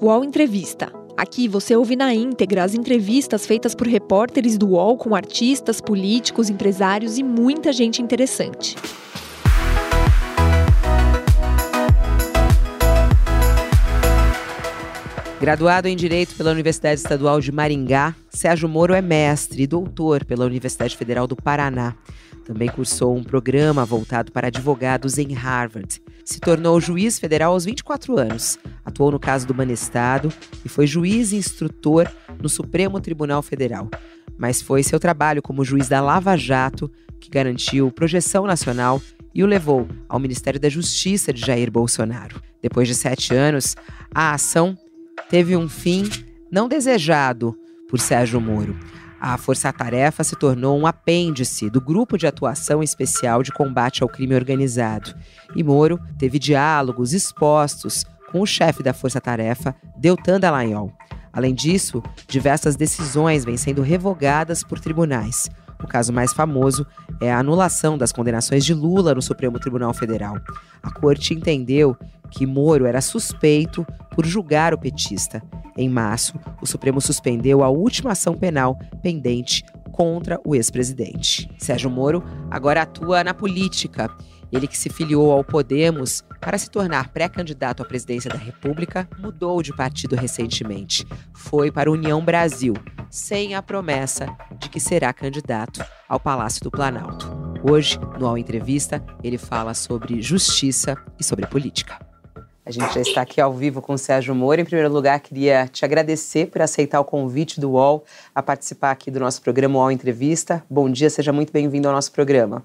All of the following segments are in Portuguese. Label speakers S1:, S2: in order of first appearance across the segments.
S1: UOL Entrevista. Aqui você ouve na íntegra as entrevistas feitas por repórteres do UOL com artistas, políticos, empresários e muita gente interessante.
S2: Graduado em Direito pela Universidade Estadual de Maringá, Sérgio Moro é mestre e doutor pela Universidade Federal do Paraná. Também cursou um programa voltado para advogados em Harvard. Se tornou juiz federal aos 24 anos, atuou no caso do Banestado e foi juiz e instrutor no Supremo Tribunal Federal. Mas foi seu trabalho como juiz da Lava Jato que garantiu projeção nacional e o levou ao Ministério da Justiça de Jair Bolsonaro. Depois de sete anos, a ação teve um fim não desejado por Sérgio Moro. A Força Tarefa se tornou um apêndice do Grupo de Atuação Especial de Combate ao Crime Organizado. E Moro teve diálogos expostos com o chefe da Força Tarefa, Deltan Dallagnol. Além disso, diversas decisões vêm sendo revogadas por tribunais. O caso mais famoso é a anulação das condenações de Lula no Supremo Tribunal Federal. A corte entendeu que Moro era suspeito por julgar o petista. Em março, o Supremo suspendeu a última ação penal pendente contra o ex-presidente. Sérgio Moro agora atua na política. Ele que se filiou ao Podemos para se tornar pré-candidato à presidência da República, mudou de partido recentemente. Foi para a União Brasil, sem a promessa de que será candidato ao Palácio do Planalto. Hoje, no All Entrevista, ele fala sobre justiça e sobre política. A gente já está aqui ao vivo com o Sérgio Moro. Em primeiro lugar, queria te agradecer por aceitar o convite do UOL a participar aqui do nosso programa UOL Entrevista. Bom dia, seja muito bem-vindo ao nosso programa.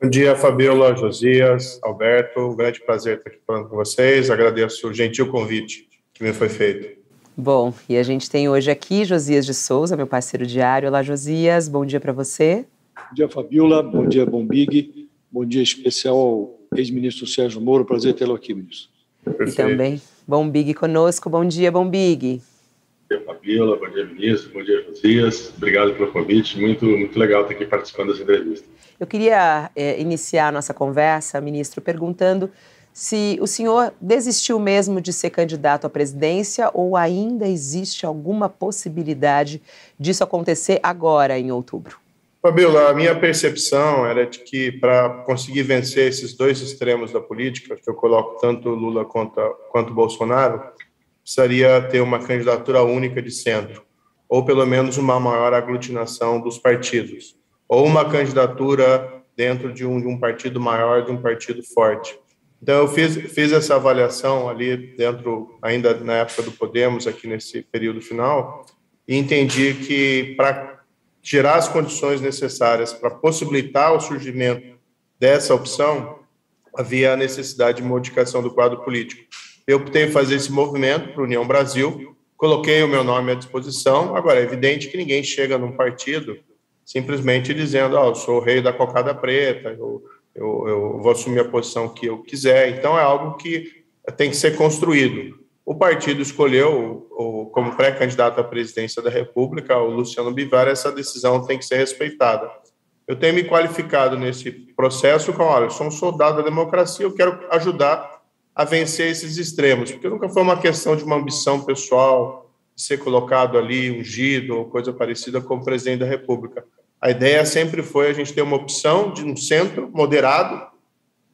S3: Bom dia, Fabiola, Josias, Alberto. Um grande prazer estar aqui falando com vocês. Agradeço o gentil convite que me foi feito.
S2: Bom, e a gente tem hoje aqui Josias de Souza, meu parceiro diário. Olá, Josias, bom dia para você.
S4: Bom dia, Fabiola. Bom dia, Bombig. Bom dia especial ao ex-ministro Sérgio Moro. Prazer tê-lo aqui, ministro.
S2: Perfeito. E também Bom Big conosco. Bom dia, Bom Big.
S5: Bom dia, Fabiola. Bom dia, ministro. Bom dia, Josias. Obrigado pelo convite. Muito, muito legal estar aqui participando dessa entrevista.
S2: Eu queria é, iniciar a nossa conversa, ministro, perguntando se o senhor desistiu mesmo de ser candidato à presidência ou ainda existe alguma possibilidade disso acontecer agora, em outubro.
S3: Fabiola, a minha percepção era de que para conseguir vencer esses dois extremos da política, que eu coloco tanto Lula quanto, quanto Bolsonaro, precisaria ter uma candidatura única de centro, ou pelo menos uma maior aglutinação dos partidos, ou uma candidatura dentro de um, de um partido maior, de um partido forte. Então, eu fiz, fiz essa avaliação ali dentro, ainda na época do Podemos, aqui nesse período final, e entendi que para gerar as condições necessárias para possibilitar o surgimento dessa opção, havia a necessidade de modificação do quadro político. Eu optei fazer esse movimento para a União Brasil, coloquei o meu nome à disposição. Agora, é evidente que ninguém chega num partido simplesmente dizendo: oh, eu sou o rei da cocada preta, eu, eu, eu vou assumir a posição que eu quiser. Então, é algo que tem que ser construído. O partido escolheu o, como pré-candidato à presidência da República o Luciano Bivar, essa decisão tem que ser respeitada. Eu tenho me qualificado nesse processo com, olha, eu sou um soldado da democracia, eu quero ajudar a vencer esses extremos, porque nunca foi uma questão de uma ambição pessoal, ser colocado ali, ungido ou coisa parecida como presidente da República. A ideia sempre foi a gente ter uma opção de um centro moderado,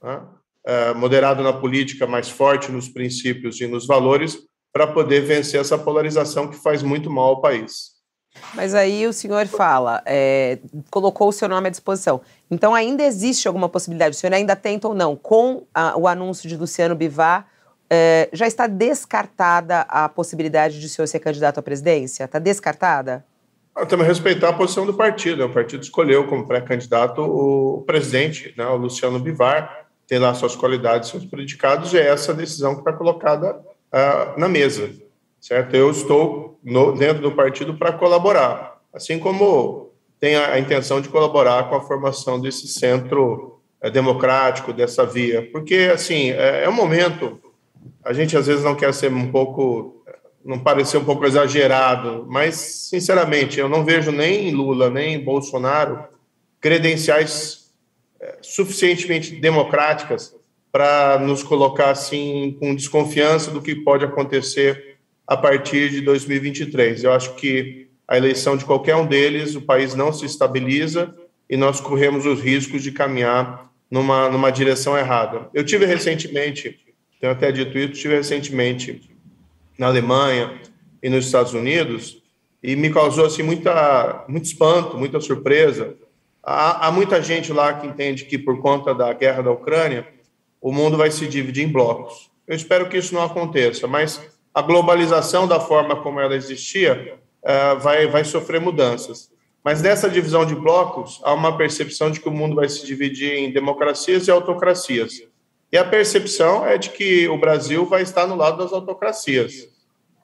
S3: né? É, moderado na política, mais forte nos princípios e nos valores, para poder vencer essa polarização que faz muito mal ao país.
S2: Mas aí o senhor fala, é, colocou o seu nome à disposição. Então ainda existe alguma possibilidade, o senhor ainda tenta ou não, com a, o anúncio de Luciano Bivar, é, já está descartada a possibilidade de o senhor ser candidato à presidência? Está descartada?
S3: Ah, temos que respeitar a posição do partido. O partido escolheu como pré-candidato o presidente, né, o Luciano Bivar tem lá suas qualidades, seus predicados, é essa decisão que está colocada uh, na mesa, certo? Eu estou no, dentro do partido para colaborar, assim como tem a, a, intenção de colaborar com a formação desse centro uh, democrático, dessa via, porque, assim, é, é um momento, a gente às vezes não quer ser um pouco, não parecer um pouco exagerado, mas, sinceramente, eu não vejo nem Lula, nem Bolsonaro credenciais suficientemente democráticas para nos colocar assim com desconfiança do que pode acontecer a partir de 2023. Eu acho que a eleição de qualquer um deles, o país não se estabiliza e nós corremos os riscos de caminhar numa, numa direção errada. Eu tive recentemente, tenho até dito isso, tive recentemente na Alemanha e nos Estados Unidos e me causou assim muita muito espanto, muita surpresa. Há, há muita gente lá que entende que por conta da guerra da Ucrânia o mundo vai se dividir em blocos. Eu espero que isso não aconteça, mas a globalização da forma como ela existia uh, vai, vai sofrer mudanças. Mas nessa divisão de blocos, há uma percepção de que o mundo vai se dividir em democracias e autocracias. E a percepção é de que o Brasil vai estar no lado das autocracias.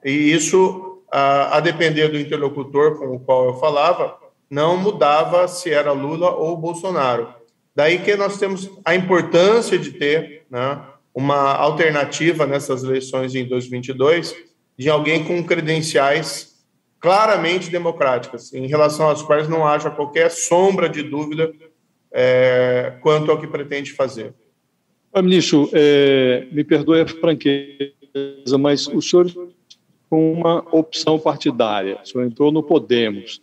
S3: E isso, a depender do interlocutor com o qual eu falava, não mudava se era Lula ou Bolsonaro. Daí que nós temos a importância de ter né, uma alternativa nessas eleições em 2022 de alguém com credenciais claramente democráticas, em relação às quais não haja qualquer sombra de dúvida é, quanto ao que pretende fazer.
S4: Ministro, é, me perdoe a franqueza, mas o senhor com uma opção partidária, o senhor entrou no Podemos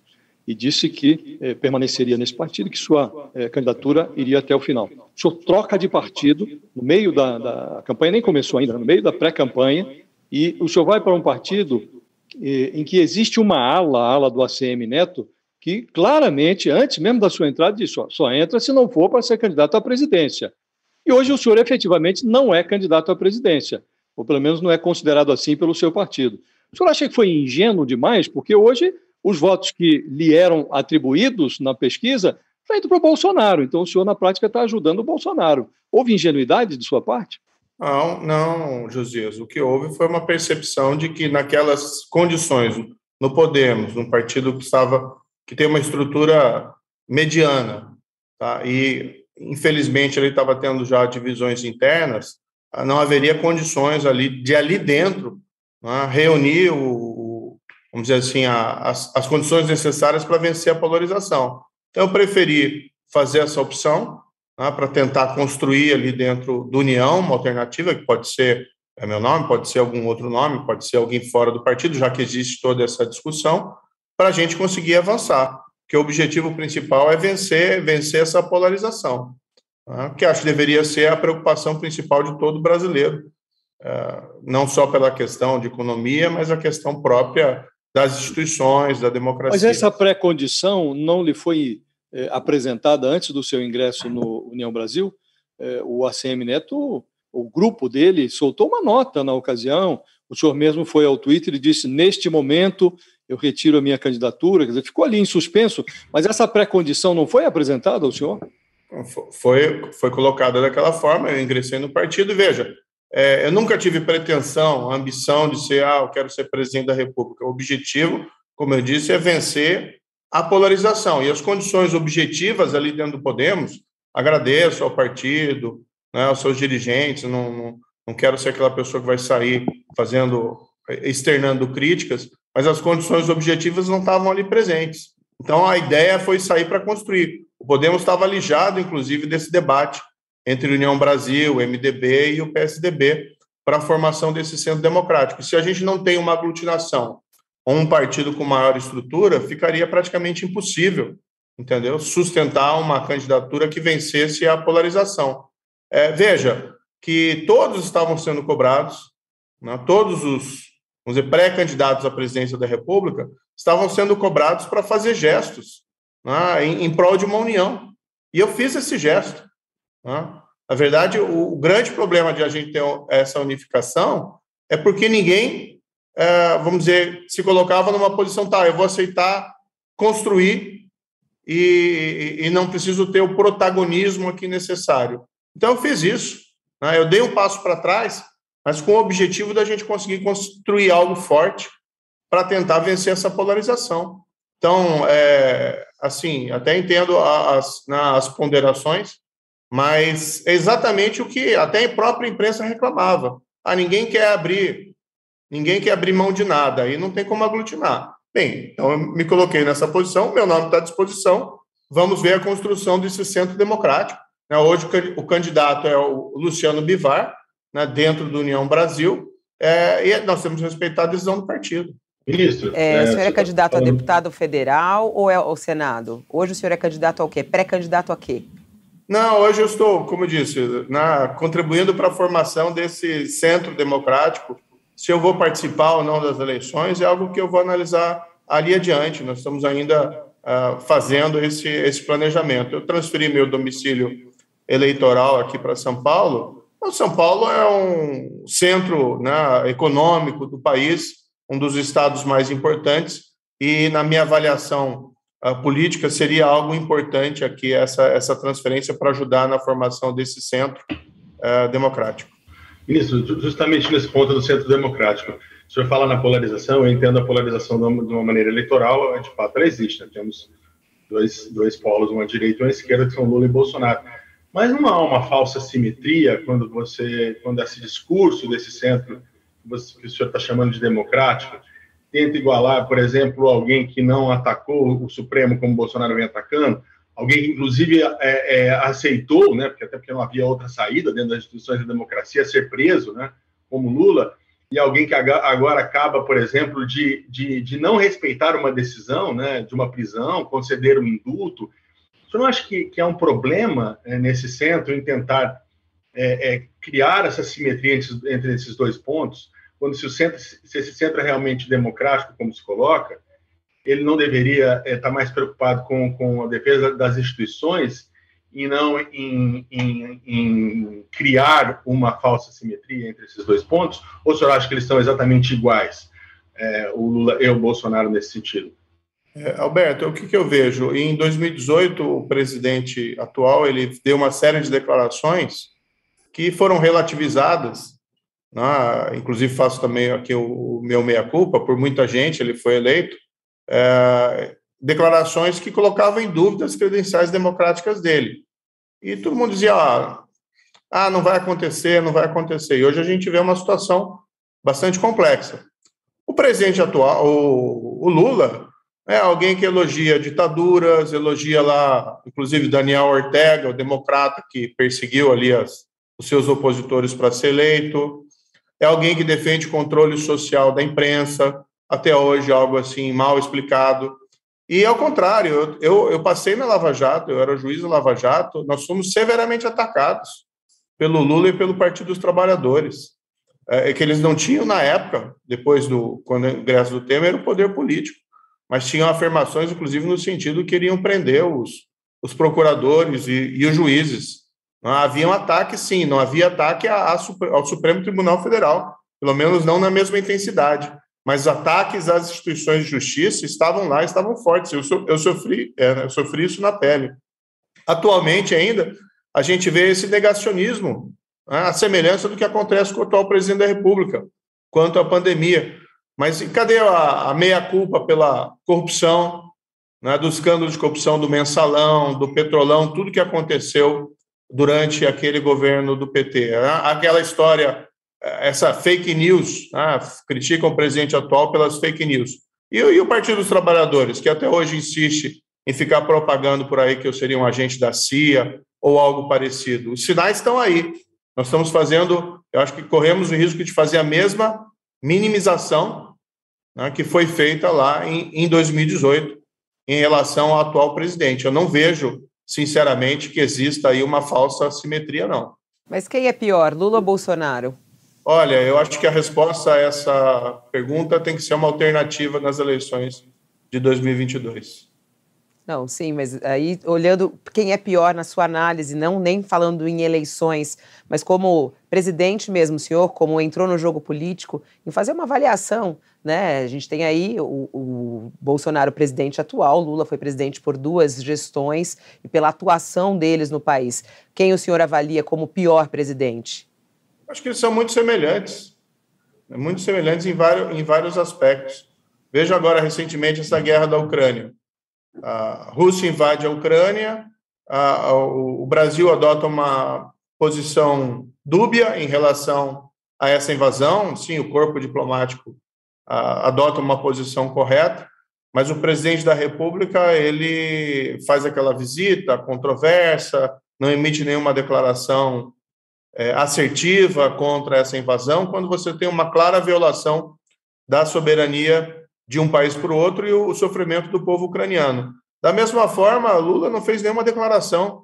S4: e disse que é, permaneceria nesse partido, que sua é, candidatura iria até o final. O senhor troca de partido no meio da, da campanha, nem começou ainda, no meio da pré-campanha, e o senhor vai para um partido em que existe uma ala, a ala do ACM Neto, que claramente, antes mesmo da sua entrada, disse: só, só entra se não for para ser candidato à presidência. E hoje o senhor efetivamente não é candidato à presidência, ou pelo menos não é considerado assim pelo seu partido. O senhor acha que foi ingênuo demais? Porque hoje os votos que lhe eram atribuídos na pesquisa feito para o Bolsonaro. Então o senhor, na prática, está ajudando o Bolsonaro. Houve ingenuidade de sua parte?
S3: Não, não, Josias. O que houve foi uma percepção de que naquelas condições, no Podemos, num partido que estava que tem uma estrutura mediana, tá? E infelizmente ele estava tendo já divisões internas, não haveria condições ali de ali dentro né, reunir o, vamos dizer assim, a, as, as condições necessárias para vencer a polarização. Então eu preferi fazer essa opção né, para tentar construir ali dentro do União uma alternativa, que pode ser é meu nome, pode ser algum outro nome, pode ser alguém fora do partido, já que existe toda essa discussão, para a gente conseguir avançar. Que o objetivo principal é vencer, vencer essa polarização, né, que acho que deveria ser a preocupação principal de todo brasileiro, é, não só pela questão de economia, mas a questão própria das instituições, da democracia.
S4: Mas essa pré-condição não lhe foi é, apresentada antes do seu ingresso no União Brasil, é, o ACM Neto, o grupo dele, soltou uma nota na ocasião. O senhor mesmo foi ao Twitter e disse: neste momento eu retiro a minha candidatura. Quer dizer, ficou ali em suspenso, mas essa pré-condição não foi apresentada ao senhor?
S3: Foi, foi colocada daquela forma. Eu ingressei no partido. Veja, é, eu nunca tive pretensão, ambição de ser, ah, eu quero ser presidente da República. O objetivo, como eu disse, é vencer a polarização e as condições objetivas ali dentro do Podemos. Agradeço ao partido, né, aos seus dirigentes, não, não, não quero ser aquela pessoa que vai sair fazendo, externando críticas, mas as condições objetivas não estavam ali presentes. Então a ideia foi sair para construir. O Podemos estava alijado, inclusive, desse debate entre União Brasil, MDB e o PSDB para a formação desse centro democrático. Se a gente não tem uma aglutinação ou um partido com maior estrutura, ficaria praticamente impossível, entendeu? Sustentar uma candidatura que vencesse a polarização. É, veja que todos estavam sendo cobrados, né, todos os pré-candidatos à presidência da República estavam sendo cobrados para fazer gestos né, em, em, prol de uma união. E eu fiz esse gesto. Na verdade, o, grande problema de a gente ter essa unificação é porque ninguém é, vamos dizer, se colocava numa posição, tá, eu vou aceitar construir e, e não preciso ter o protagonismo aqui necessário. Então, eu fiz isso. Né? Eu dei um passo para trás, mas com o objetivo da gente conseguir construir algo forte para tentar vencer essa polarização. Então, é, assim, até entendo as, né, as ponderações, mas é exatamente o que até a própria imprensa reclamava. Ah, ninguém quer abrir Ninguém quer abrir mão de nada, aí não tem como aglutinar. Bem, então eu me coloquei nessa posição, meu nome está à disposição, vamos ver a construção desse centro democrático. Né? Hoje o candidato é o Luciano Bivar, né, dentro do União Brasil. é, e nós temos que respeitar a decisão do partido.
S2: Ministro. É, é, o senhor é candidato a deputado federal ou é ao Senado? Hoje o senhor é candidato ao quê? Pré-candidato a quê?
S3: Não, hoje eu estou, como eu disse, na, contribuindo para a formação desse centro democrático. Se eu vou participar ou não das eleições é algo que eu vou analisar ali adiante. Nós estamos ainda uh, fazendo esse, esse planejamento. Eu transferi meu domicílio eleitoral aqui para São Paulo. O São Paulo é um centro né, econômico do país um dos estados mais importantes, e na minha avaliação política seria algo importante aqui essa, essa transferência para ajudar na formação desse centro uh, democrático.
S5: Ministro, justamente nesse ponto do centro democrático, o senhor fala na polarização, eu entendo a polarização de uma maneira eleitoral, de fato ela existe, né? temos dois, dois polos, uma direita e uma esquerda, que são Lula e Bolsonaro. Mas não há uma falsa simetria quando você, quando esse discurso desse centro que o senhor está chamando de democrático, tenta igualar, por exemplo, alguém que não atacou o Supremo como Bolsonaro vem atacando, alguém que inclusive é, é, aceitou, né, porque até porque não havia outra saída dentro das instituições da democracia, ser preso, né, como Lula, e alguém que agora acaba, por exemplo, de, de, de não respeitar uma decisão, né, de uma prisão, conceder um indulto. Senhor não acha que, que é um problema é, nesse centro em tentar é, é, criar essa simetria entre, entre esses dois pontos? Quando se, centro, se esse centro é realmente democrático, como se coloca, ele não deveria estar é, tá mais preocupado com, com a defesa das instituições e não em, em, em, criar uma falsa simetria entre esses dois pontos? Ou o senhor acha que eles são exatamente iguais, é, o Lula e o Bolsonaro, nesse sentido?
S3: É, Alberto, o que, que, eu vejo? Em 2018, o presidente atual ele deu uma série de declarações que foram relativizadas né? inclusive faço também aqui o, meu meia-culpa, por muita gente ele foi eleito, é, declarações que colocavam em dúvida as credenciais democráticas dele. E todo mundo dizia, ah, ah, não vai acontecer, não vai acontecer. E hoje a gente vê uma situação bastante complexa. O presidente atual, o, o Lula, é alguém que elogia ditaduras, elogia lá, inclusive Daniel Ortega, o democrata que perseguiu ali as, os seus opositores para ser eleito, é alguém que defende controle social da imprensa, até hoje algo assim mal explicado. E ao contrário, eu, eu passei na Lava Jato, eu era juiz da Lava Jato, nós fomos severamente atacados pelo Lula e pelo Partido dos Trabalhadores. É, é que eles não tinham na época, depois do quando ingresso do Temer, o poder político, mas tinham afirmações, inclusive no sentido que iriam prender os, os procuradores e, e os juízes. Havia um ataque, sim, não havia ataque ao Supremo Tribunal Federal, pelo menos não na mesma intensidade. Mas ataques às instituições de justiça estavam lá, estavam fortes. Eu, so, eu, sofri, é, eu sofri isso na pele. Atualmente, ainda, a gente vê esse negacionismo, né, a semelhança do que acontece com o atual presidente da República, quanto à pandemia. Mas cadê a, a meia-culpa pela corrupção, né, do de corrupção do mensalão, do petrolão, tudo que aconteceu durante aquele governo do PT. Né? Aquela história, essa fake news, né? criticam o presidente atual pelas fake news. E, e, o Partido dos Trabalhadores, que até hoje insiste em ficar propagando por aí que eu seria um agente da CIA ou algo parecido. Os sinais estão aí. Nós estamos fazendo, eu acho que corremos o risco de fazer a mesma minimização né, que foi feita lá em, em 2018 em relação ao atual presidente. Eu não vejo sinceramente, que exista aí uma falsa simetria, não.
S2: Mas quem é pior, Lula ou Bolsonaro?
S3: Olha, eu acho que a resposta a essa pergunta tem que ser uma alternativa nas eleições de 2022.
S2: Não, sim, mas aí olhando quem é pior na sua análise, não nem falando em eleições, mas como presidente mesmo, senhor, como entrou no jogo político, em fazer uma avaliação, né? A gente tem aí o, o Bolsonaro, presidente atual, Lula foi presidente por duas gestões e pela atuação deles no país. Quem o senhor avalia como pior presidente?
S3: Acho que eles são muito semelhantes, né? muito semelhantes em vários, em vários aspectos. Veja agora recentemente essa guerra da Ucrânia a Rússia invade a Ucrânia, a, o Brasil adota uma posição dúbia em relação a essa invasão. Sim, o corpo diplomático a, adota uma posição correta, mas o presidente da República ele faz aquela visita controversa, não emite nenhuma declaração é, assertiva contra essa invasão quando você tem uma clara violação da soberania de um país para o outro e o sofrimento do povo ucraniano. Da mesma forma, Lula não fez nenhuma declaração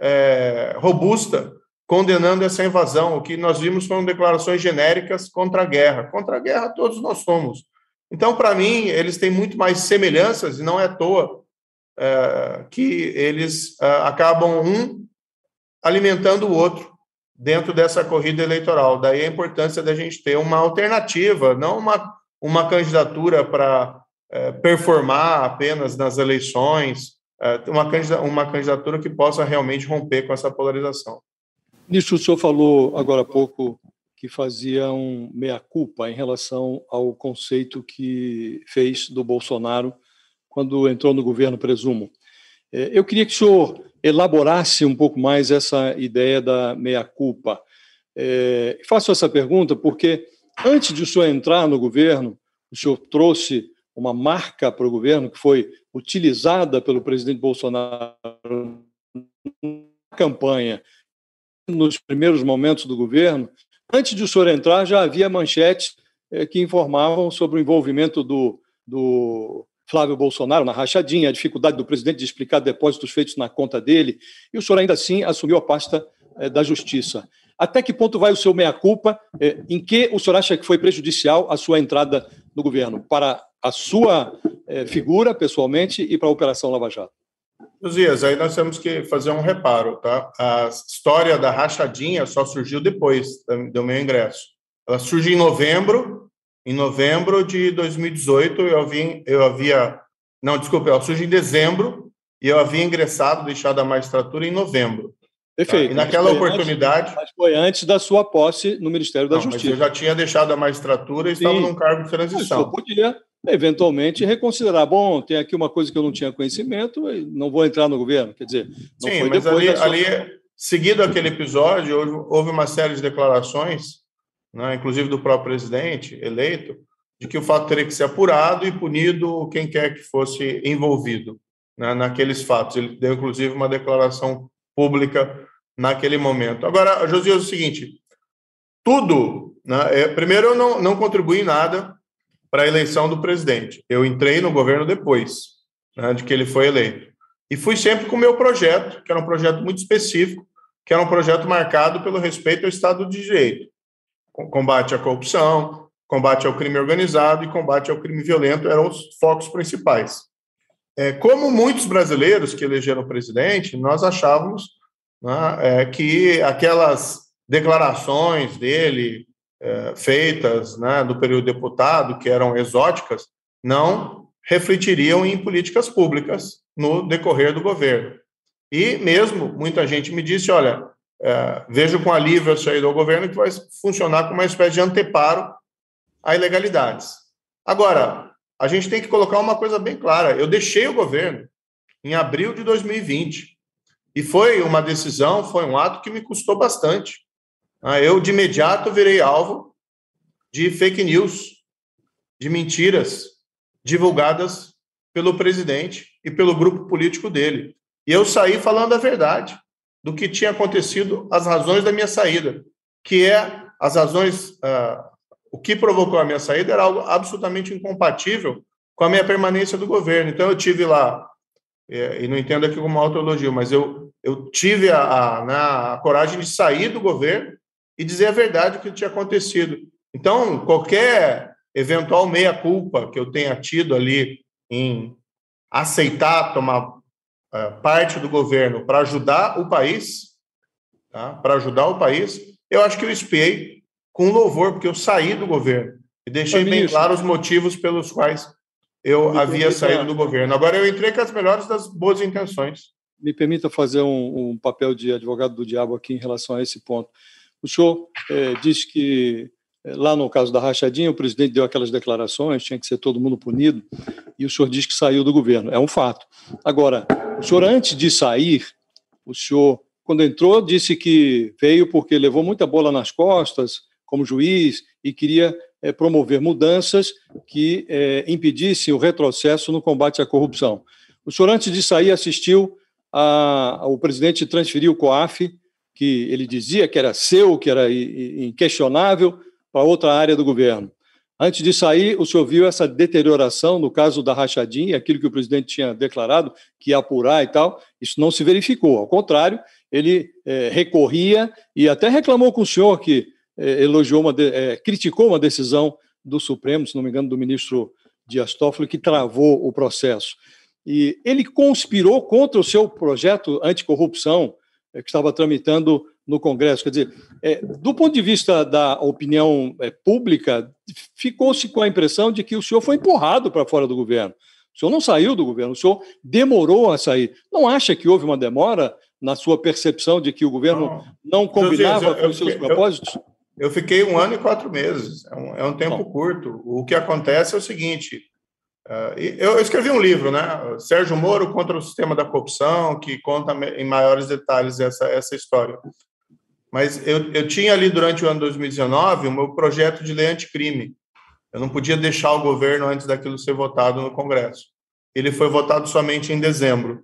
S3: é, robusta condenando essa invasão. O que nós vimos foram declarações genéricas contra a guerra. Contra a guerra todos nós somos. Então, para mim, eles têm muito mais semelhanças e não é à toa é, que eles é, acabam um alimentando o outro dentro dessa corrida eleitoral. Daí a importância da gente ter uma alternativa, não uma, uma candidatura para é, performar apenas nas eleições, é, uma, uma candidatura que possa realmente romper com essa polarização.
S4: Nisso, o senhor falou agora há pouco que fazia um meia-culpa em relação ao conceito que fez do Bolsonaro quando entrou no governo, presumo. É, eu queria que o senhor elaborasse um pouco mais essa ideia da meia-culpa. É, faço essa pergunta porque, antes de o senhor entrar no governo, o senhor trouxe uma marca para o governo que foi utilizada pelo presidente Bolsonaro na campanha, nos primeiros momentos do governo. Antes de o senhor entrar, já havia manchetes é, que informavam sobre o envolvimento do, do Flávio Bolsonaro na rachadinha, a dificuldade do presidente de explicar depósitos feitos na conta dele, e o senhor ainda assim assumiu a pasta eh, da Justiça. Até que ponto vai o seu meia-culpa? Eh, em que o senhor acha que foi prejudicial a sua entrada no governo? Para a sua eh, figura, pessoalmente, e para a Operação Lava Jato?
S3: Josias, aí nós temos que fazer um reparo, tá? A história da rachadinha só surgiu depois do meu ingresso. Ela surge em novembro em novembro de 2018, eu havia, eu havia não, desculpa, ela surge em dezembro e eu havia ingressado, deixado a magistratura em novembro.
S4: Perfeito.
S3: Tá? E naquela oportunidade.
S4: Antes, mas foi antes da sua posse no Ministério da
S3: não,
S4: Justiça.
S3: Mas eu já tinha deixado a magistratura e Sim. estava num cargo de transição.
S4: Eu podia, eventualmente, reconsiderar. Bom, tem aqui uma coisa que eu não tinha conhecimento, não vou entrar no governo. Quer dizer, não
S3: Sim,
S4: foi
S3: mas ali,
S4: sua...
S3: ali, seguido aquele episódio, houve, houve uma série de declarações né, inclusive do próprio presidente eleito, de que o fato teria que ser apurado e punido quem quer que fosse envolvido né, naqueles fatos. Ele deu, inclusive, uma declaração pública naquele momento. Agora, Josias, é o seguinte: tudo. Né, é, primeiro, eu não, não contribuí nada para a eleição do presidente. Eu entrei no governo depois né, de que ele foi eleito. E fui sempre com o meu projeto, que era um projeto muito específico, que era um projeto marcado pelo respeito ao Estado de Direito combate à corrupção, combate ao crime organizado e combate ao crime violento eram os focos principais. É, como muitos brasileiros que elegeram o presidente, nós achávamos né, é, que aquelas declarações dele é, feitas né, no período deputado, que eram exóticas, não refletiriam em políticas públicas no decorrer do governo. E mesmo muita gente me disse, olha, é, vejo com alívio a saída do governo que vai funcionar como uma espécie de anteparo a ilegalidades. Agora, a gente tem que colocar uma coisa bem clara: eu deixei o governo em abril de 2020 e foi uma decisão, foi um ato que me custou bastante. Ah, eu, de imediato, virei alvo de fake news, de mentiras divulgadas pelo presidente e pelo grupo político dele. E eu saí falando a verdade do que tinha acontecido, as razões da minha saída, que é as razões, uh, o que provocou a minha saída era algo absolutamente incompatível com a minha permanência do governo. Então eu tive lá, e, e não entendo aqui como autoelogio, mas eu, eu tive a, a, né, a coragem de sair do governo e dizer a verdade o que tinha acontecido. Então, qualquer eventual meia-culpa que eu tenha tido ali em aceitar tomar é, parte do governo para ajudar o país, tá? para ajudar o país, eu acho que eu espiei com louvor, porque eu saí do governo e deixei bem claro os motivos pelos quais eu havia saído do governo. Agora eu entrei com as melhores das boas intenções.
S4: Me permita fazer um, um papel de advogado do diabo aqui em relação a esse ponto. O senhor é, diz que é, lá no caso da rachadinha, o presidente deu aquelas declarações, tinha que ser todo mundo punido, e o senhor diz que saiu do governo. É um fato. Agora, o senhor, antes de sair, o senhor, quando entrou, disse que veio porque levou muita bola nas costas como juiz e queria promover mudanças que é, impedissem o retrocesso no combate à corrupção. O senhor, antes de sair, assistiu a, o presidente transferir o COAF que ele dizia que era seu, que era inquestionável, para outra área do governo. Antes de sair, o senhor viu essa deterioração no caso da rachadinha, aquilo que o presidente tinha declarado que ia apurar e tal, isso não se verificou. Ao contrário, ele é, recorria e até reclamou com o senhor que é, elogiou uma, é, criticou uma decisão do Supremo, se não me engano, do ministro Dias Toffoli, que travou o processo. E ele conspirou contra o seu projeto anticorrupção que estava tramitando no Congresso. Quer dizer, é, do ponto de vista da opinião é, pública, ficou-se com a impressão de que o senhor foi empurrado para fora do governo. O senhor não saiu do governo, o senhor demorou a sair. Não acha que houve uma demora na sua percepção de que o governo não, não combinava eu, com os seus propósitos?
S3: Eu, eu, fiquei um ano e quatro meses, é um, é um tempo curto. O que acontece é o seguinte: Uh, eu escrevi um livro, né? Sérgio Moro contra o sistema da corrupção, que conta em maiores detalhes essa, essa história. Mas eu, eu tinha ali durante o ano 2019 o meu projeto de lei anticrime. Eu não podia deixar o governo antes daquilo ser votado no Congresso. Ele foi votado somente em dezembro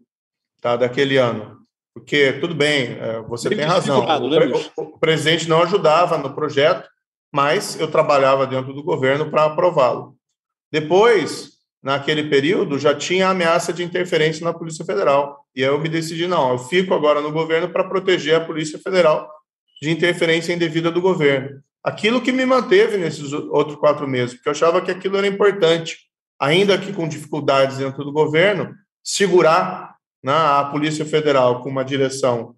S3: tá, daquele ano. Porque, tudo bem, é, você tem razão. O, né, o, o presidente não ajudava no projeto, mas eu trabalhava dentro do governo para aprová-lo. Depois, naquele período, já tinha ameaça de interferência na Polícia Federal. E aí eu me decidi, não, eu fico agora no governo para proteger a Polícia Federal de interferência indevida do governo. Aquilo que me manteve nesses outros quatro meses, porque eu achava que aquilo era importante, ainda que com dificuldades dentro do governo, segurar né, a Polícia Federal com uma direção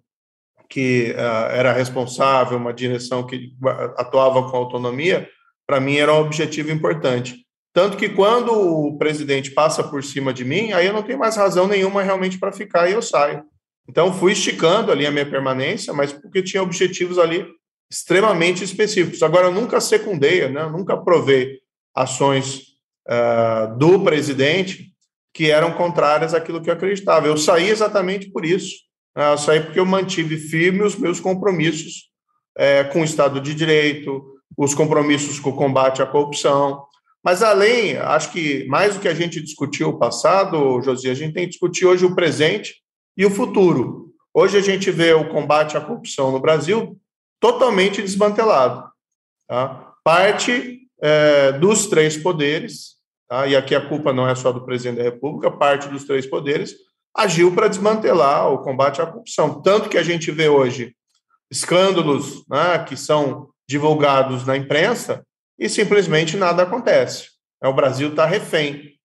S3: que uh, era responsável, uma direção que atuava com autonomia, para mim era um objetivo importante. Tanto que quando o presidente passa por cima de mim, aí eu não tenho mais razão nenhuma realmente para ficar e eu saio. Então, fui esticando ali a minha permanência, mas porque tinha objetivos ali extremamente específicos. Agora, eu nunca secundei, né? Nunca provei ações uh, do presidente que eram contrárias àquilo que eu acreditava. Eu saí exatamente por isso. Né? Eu saí porque eu mantive firme os meus compromissos é, com o Estado de Direito, os compromissos com o combate à corrupção. Mas além, acho que mais do que a gente discutiu o passado, Josi, a gente tem que discutir hoje o presente e o futuro. Hoje a gente vê o combate à corrupção no Brasil totalmente desmantelado. Tá? Parte é, dos três poderes, tá? e aqui a culpa não é só do presidente da República, parte dos três poderes agiu para desmantelar o combate à corrupção. Tanto que a gente vê hoje escândalos né, que são divulgados na imprensa e simplesmente nada acontece. O Brasil está refém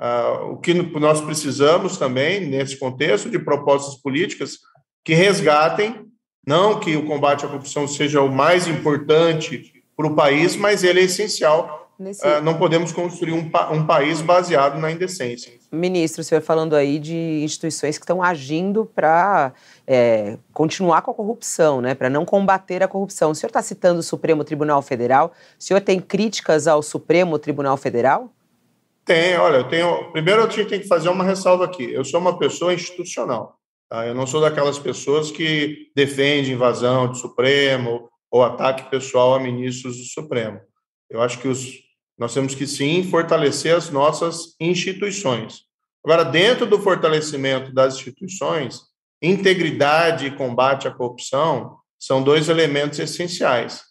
S3: Uh, o que nós precisamos também, nesse contexto, de propostas políticas que resgatem, não que o combate à corrupção seja o mais importante para o país, mas ele é essencial. Nesse... Uh, não podemos construir um, um país baseado na indecência.
S2: Ministro, o senhor falando aí de instituições que estão agindo para é, continuar com a corrupção, né, para não combater a corrupção. O senhor está citando o Supremo Tribunal Federal. O senhor tem críticas ao Supremo Tribunal Federal?
S3: Tem, olha, eu tenho. Primeiro, a gente tem que fazer uma ressalva aqui. Eu sou uma pessoa institucional. Tá? Eu não sou daquelas pessoas que defendem invasão do Supremo ou ataque pessoal a ministros do Supremo. Eu acho que os, nós temos que sim fortalecer as nossas instituições. Agora, dentro do fortalecimento das instituições, integridade e combate à corrupção são dois elementos essenciais.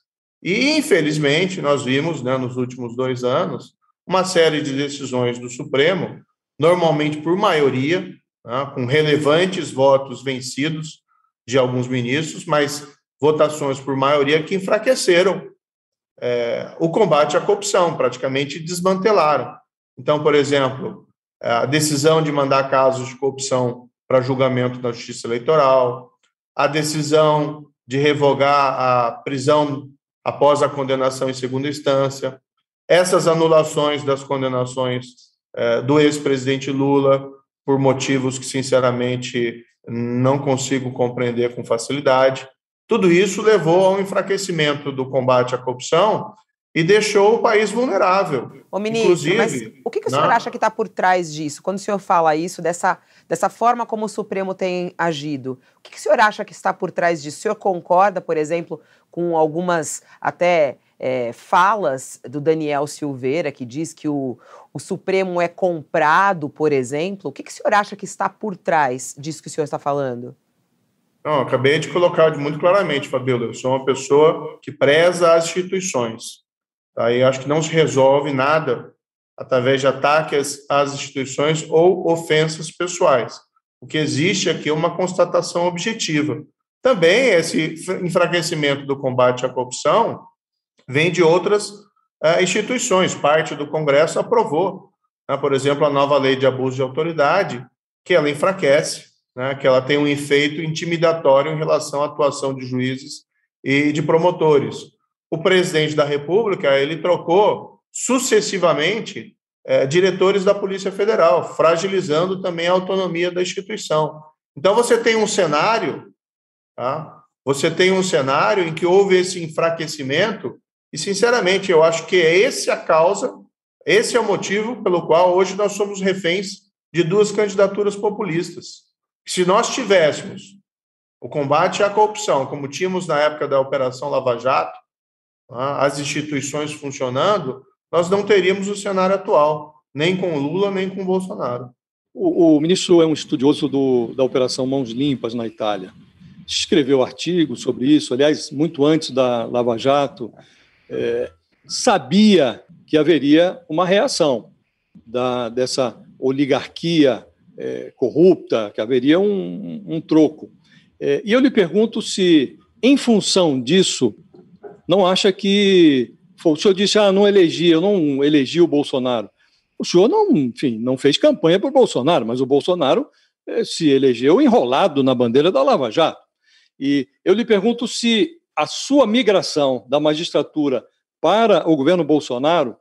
S3: E, infelizmente, nós vimos né, nos últimos dois anos uma série de decisões do Supremo, normalmente por maioria, né, com relevantes votos vencidos de alguns ministros, mas votações por maioria que enfraqueceram é, o combate à corrupção, praticamente desmantelaram. Então, por exemplo, a decisão de mandar casos de corrupção para julgamento na Justiça Eleitoral, a decisão de revogar a prisão após a condenação em segunda instância, essas anulações das condenações é, do ex-presidente Lula, por motivos que, sinceramente, não consigo compreender com facilidade, tudo isso levou ao enfraquecimento do combate à corrupção e deixou o país vulnerável.
S2: Ô, ministro, Inclusive, mas o que, que o senhor acha que está por trás disso? Quando o senhor fala isso, dessa, dessa forma como o Supremo tem agido, o que, que o senhor acha que está por trás disso? O senhor concorda, por exemplo, com algumas até é, falas do Daniel Silveira, que diz que o, o Supremo é comprado, por exemplo. O que, que o senhor acha que está por trás disso que o senhor está falando?
S3: Não, acabei de colocar muito claramente, Fabíola. Eu sou uma pessoa que preza as instituições. Tá? E acho que não se resolve nada através de ataques às instituições ou ofensas pessoais. O que existe aqui é uma constatação objetiva. Também esse enfraquecimento do combate à corrupção vem de outras uh, instituições. Parte do Congresso aprovou, né, por exemplo, a nova lei de abuso de autoridade, que ela enfraquece, né, que ela tem um efeito intimidatório em relação à atuação de juízes e de promotores. O presidente da República ele trocou sucessivamente é, diretores da Polícia Federal, fragilizando também a autonomia da instituição. Então você tem um cenário, tá? Você tem um cenário em que houve esse enfraquecimento e, sinceramente, eu acho que é esse a causa, esse é o motivo pelo qual hoje nós somos reféns de duas candidaturas populistas. Se nós tivéssemos o combate à corrupção, como tínhamos na época da Operação Lava Jato, tá? as instituições funcionando, nós não teríamos o cenário atual, nem com Lula, nem com Bolsonaro.
S4: O, o ministro é um estudioso do, da Operação Mãos Limpas na Itália. Escreveu artigos sobre isso, aliás, muito antes da Lava Jato, é, sabia que haveria uma reação da, dessa oligarquia é, corrupta, que haveria um, um troco. É, e eu lhe pergunto se, em função disso, não acha que. O senhor disse, ah, não elegi, eu não elegi o Bolsonaro. O senhor não, enfim, não fez campanha para o Bolsonaro, mas o Bolsonaro é, se elegeu enrolado na bandeira da Lava Jato. E eu lhe pergunto se a sua migração da magistratura para o governo Bolsonaro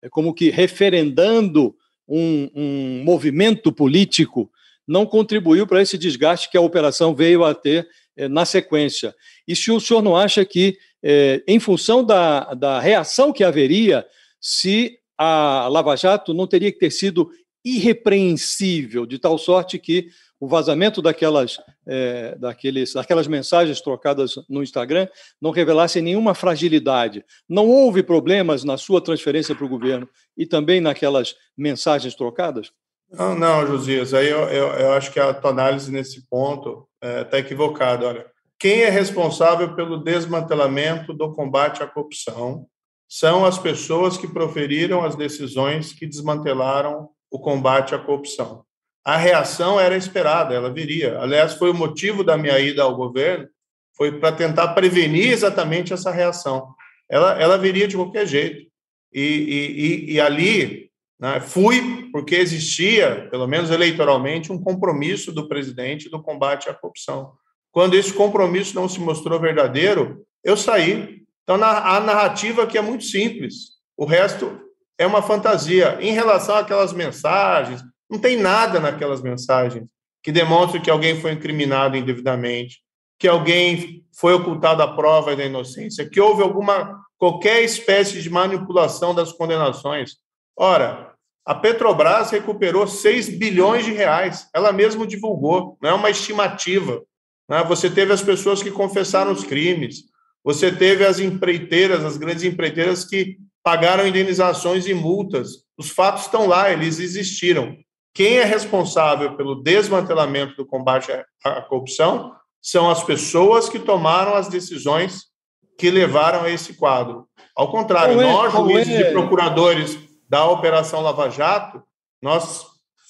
S4: é como que referendando um, um movimento político não contribuiu para esse desgaste que a operação veio a ter eh, na sequência. E se o senhor não acha que, eh, em função da, da reação que haveria, se a Lava Jato não teria que ter sido irrepreensível, de tal sorte que o vazamento daquelas, é, daqueles, daquelas mensagens trocadas no Instagram não revelasse nenhuma fragilidade. Não houve problemas na sua transferência para o governo e também naquelas mensagens trocadas?
S3: Não, não, Josias, aí eu, eu, eu acho que a tua análise nesse ponto está é, equivocada. Olha, quem é responsável pelo desmantelamento do combate à corrupção são as pessoas que proferiram as decisões que desmantelaram o combate à corrupção a reação era esperada, ela viria. Aliás, foi o motivo da minha ida ao governo, foi para tentar prevenir exatamente essa reação. Ela, ela viria de qualquer jeito. E, e, e ali né, fui porque existia, pelo menos eleitoralmente, um compromisso do presidente do combate à corrupção. Quando esse compromisso não se mostrou verdadeiro, eu saí. Então, a narrativa aqui é muito simples. O resto é uma fantasia. Em relação àquelas mensagens, não tem nada naquelas mensagens que demonstre que alguém foi incriminado indevidamente, que alguém foi ocultado a prova da inocência, que houve alguma qualquer espécie de manipulação das condenações. Ora, a Petrobras recuperou 6 bilhões de reais, ela mesma divulgou, não é uma estimativa. Né? Você teve as pessoas que confessaram os crimes, você teve as empreiteiras, as grandes empreiteiras que pagaram indenizações e multas. Os fatos estão lá, eles existiram. Quem é responsável pelo desmantelamento do combate à corrupção são as pessoas que tomaram as decisões que levaram a esse quadro. Ao contrário, é, nós, juízes é? e procuradores da Operação Lava Jato, nós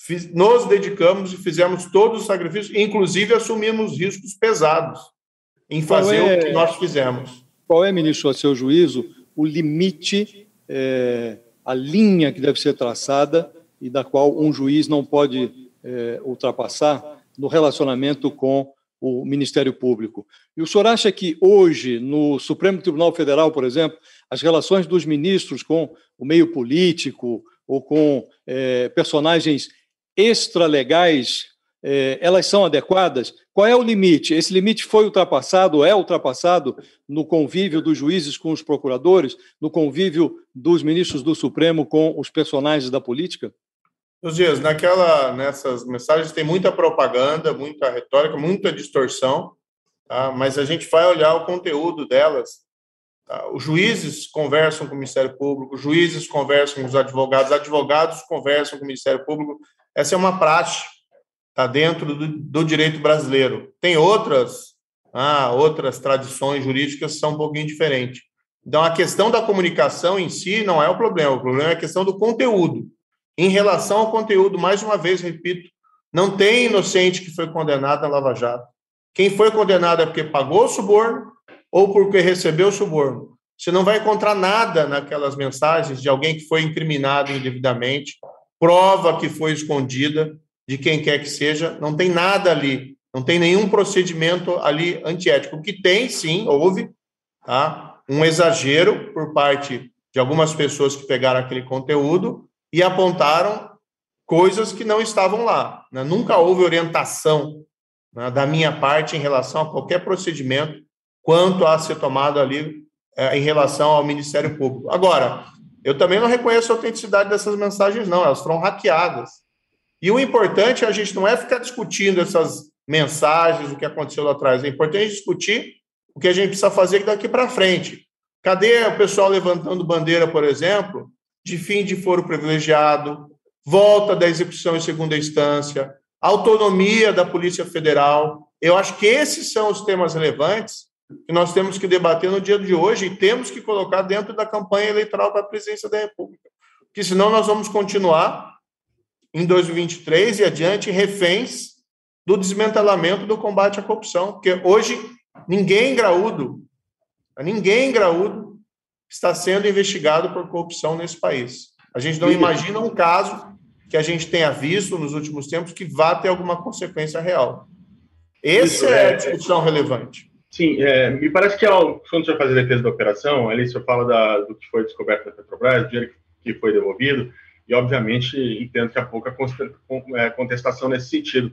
S3: fiz, nos dedicamos e fizemos todos os sacrifícios, inclusive assumimos riscos pesados em fazer é, o que nós fizemos.
S4: Qual é, ministro, a seu juízo, o limite, é, a linha que deve ser traçada e da qual um juiz não pode é, ultrapassar no relacionamento com o Ministério Público. E o senhor acha que hoje, no Supremo Tribunal Federal, por exemplo, as relações dos ministros com o meio político ou com é, personagens extralegais, é, elas são adequadas? Qual é o limite? Esse limite foi ultrapassado, é ultrapassado no convívio dos juízes com os procuradores, no convívio dos ministros do Supremo com os personagens da política?
S3: Os dias, naquela, nessas mensagens tem muita propaganda, muita retórica, muita distorção, tá? mas a gente vai olhar o conteúdo delas. Tá? Os juízes conversam com o Ministério Público, os juízes conversam com os advogados, advogados conversam com o Ministério Público. Essa é uma prática tá? dentro do, do direito brasileiro. Tem outras ah, outras tradições jurídicas são um pouquinho diferentes. Então, a questão da comunicação em si não é o problema, o problema é a questão do conteúdo. Em relação ao conteúdo, mais uma vez, repito, não tem inocente que foi condenado na Lava Jato. Quem foi condenado é porque pagou o suborno ou porque recebeu o suborno. Você não vai encontrar nada naquelas mensagens de alguém que foi incriminado indevidamente, prova que foi escondida de quem quer que seja, não tem nada ali, não tem nenhum procedimento ali antiético. O que tem, sim, houve, tá? um exagero por parte de algumas pessoas que pegaram aquele conteúdo e apontaram coisas que não estavam lá. Né? Nunca houve orientação né, da minha parte em relação a qualquer procedimento quanto a ser tomado ali é, em relação ao Ministério Público. Agora, eu também não reconheço a autenticidade dessas mensagens, não, elas foram hackeadas. E o importante, a gente não é ficar discutindo essas mensagens, o que aconteceu lá atrás, é importante discutir o que a gente precisa fazer daqui para frente. Cadê o pessoal levantando bandeira, por exemplo, de fim de foro privilegiado, volta da execução em segunda instância, autonomia da Polícia Federal? Eu acho que esses são os temas relevantes que nós temos que debater no dia de hoje e temos que colocar dentro da campanha eleitoral para a presidência da República. Porque senão nós vamos continuar em 2023 e adiante reféns do desmantelamento do combate à corrupção, porque hoje ninguém graúdo, ninguém graúdo está sendo investigado por corrupção nesse país. A gente não imagina um caso que a gente tenha visto nos últimos tempos que vá ter alguma consequência real. Essa é a é, discussão relevante.
S5: Sim, é, me parece que ao, quando você fazer a defesa da operação, ali você fala da, do que foi descoberto da Petrobras, do dinheiro que foi devolvido, e obviamente entendo que há pouca é, contestação nesse sentido.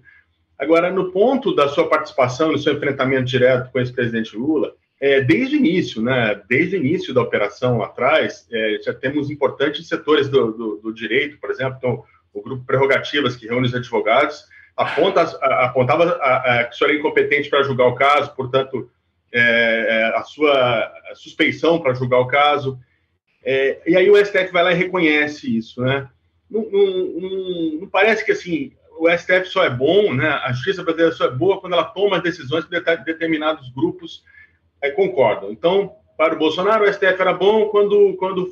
S5: Agora, no ponto da sua participação, no seu enfrentamento direto com o ex-presidente Lula, é, desde o início, né, desde o início da operação lá atrás, é, já temos importantes setores do, do, do direito, por exemplo, então, o grupo Prerrogativas, que reúne os advogados, aponta, apontava a, a, que o senhor é incompetente para julgar o caso, portanto, é, é, a sua suspeição para julgar o caso. É, e aí o STF vai lá e reconhece isso, né? Não, não, não, não, parece que assim o STF só é bom, né? A justiça brasileira só é boa quando ela toma decisões que determinados grupos é, concordam. Então, para o Bolsonaro, o STF era bom quando quando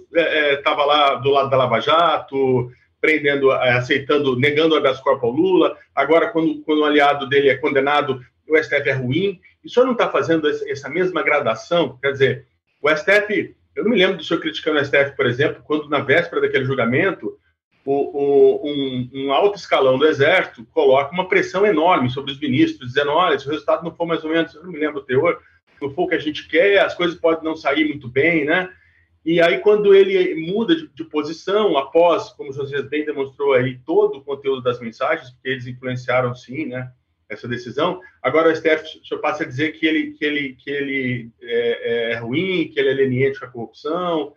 S5: estava é, é lá do lado da Lava Jato, prendendo, é, aceitando, negando o habeas corpus ao Lula. Agora, quando, quando o aliado dele é condenado, o STF é ruim. E o senhor não está fazendo essa mesma gradação? Quer dizer, o STF, eu não me lembro do senhor criticando o STF, por exemplo, quando na véspera daquele julgamento, o, o, um, um, alto escalão do Exército coloca uma pressão enorme sobre os ministros, dizendo: olha, se o resultado não for mais ou menos, eu não me lembro o teor, não for o que a gente quer, as coisas podem não sair muito bem, né? E aí, quando ele muda de, de posição, após, como o José bem demonstrou aí, todo o conteúdo das mensagens, porque eles influenciaram sim, né, essa decisão, agora o STF só passa a dizer que ele, que ele, que ele é, é ruim, que ele é leniente com a corrupção.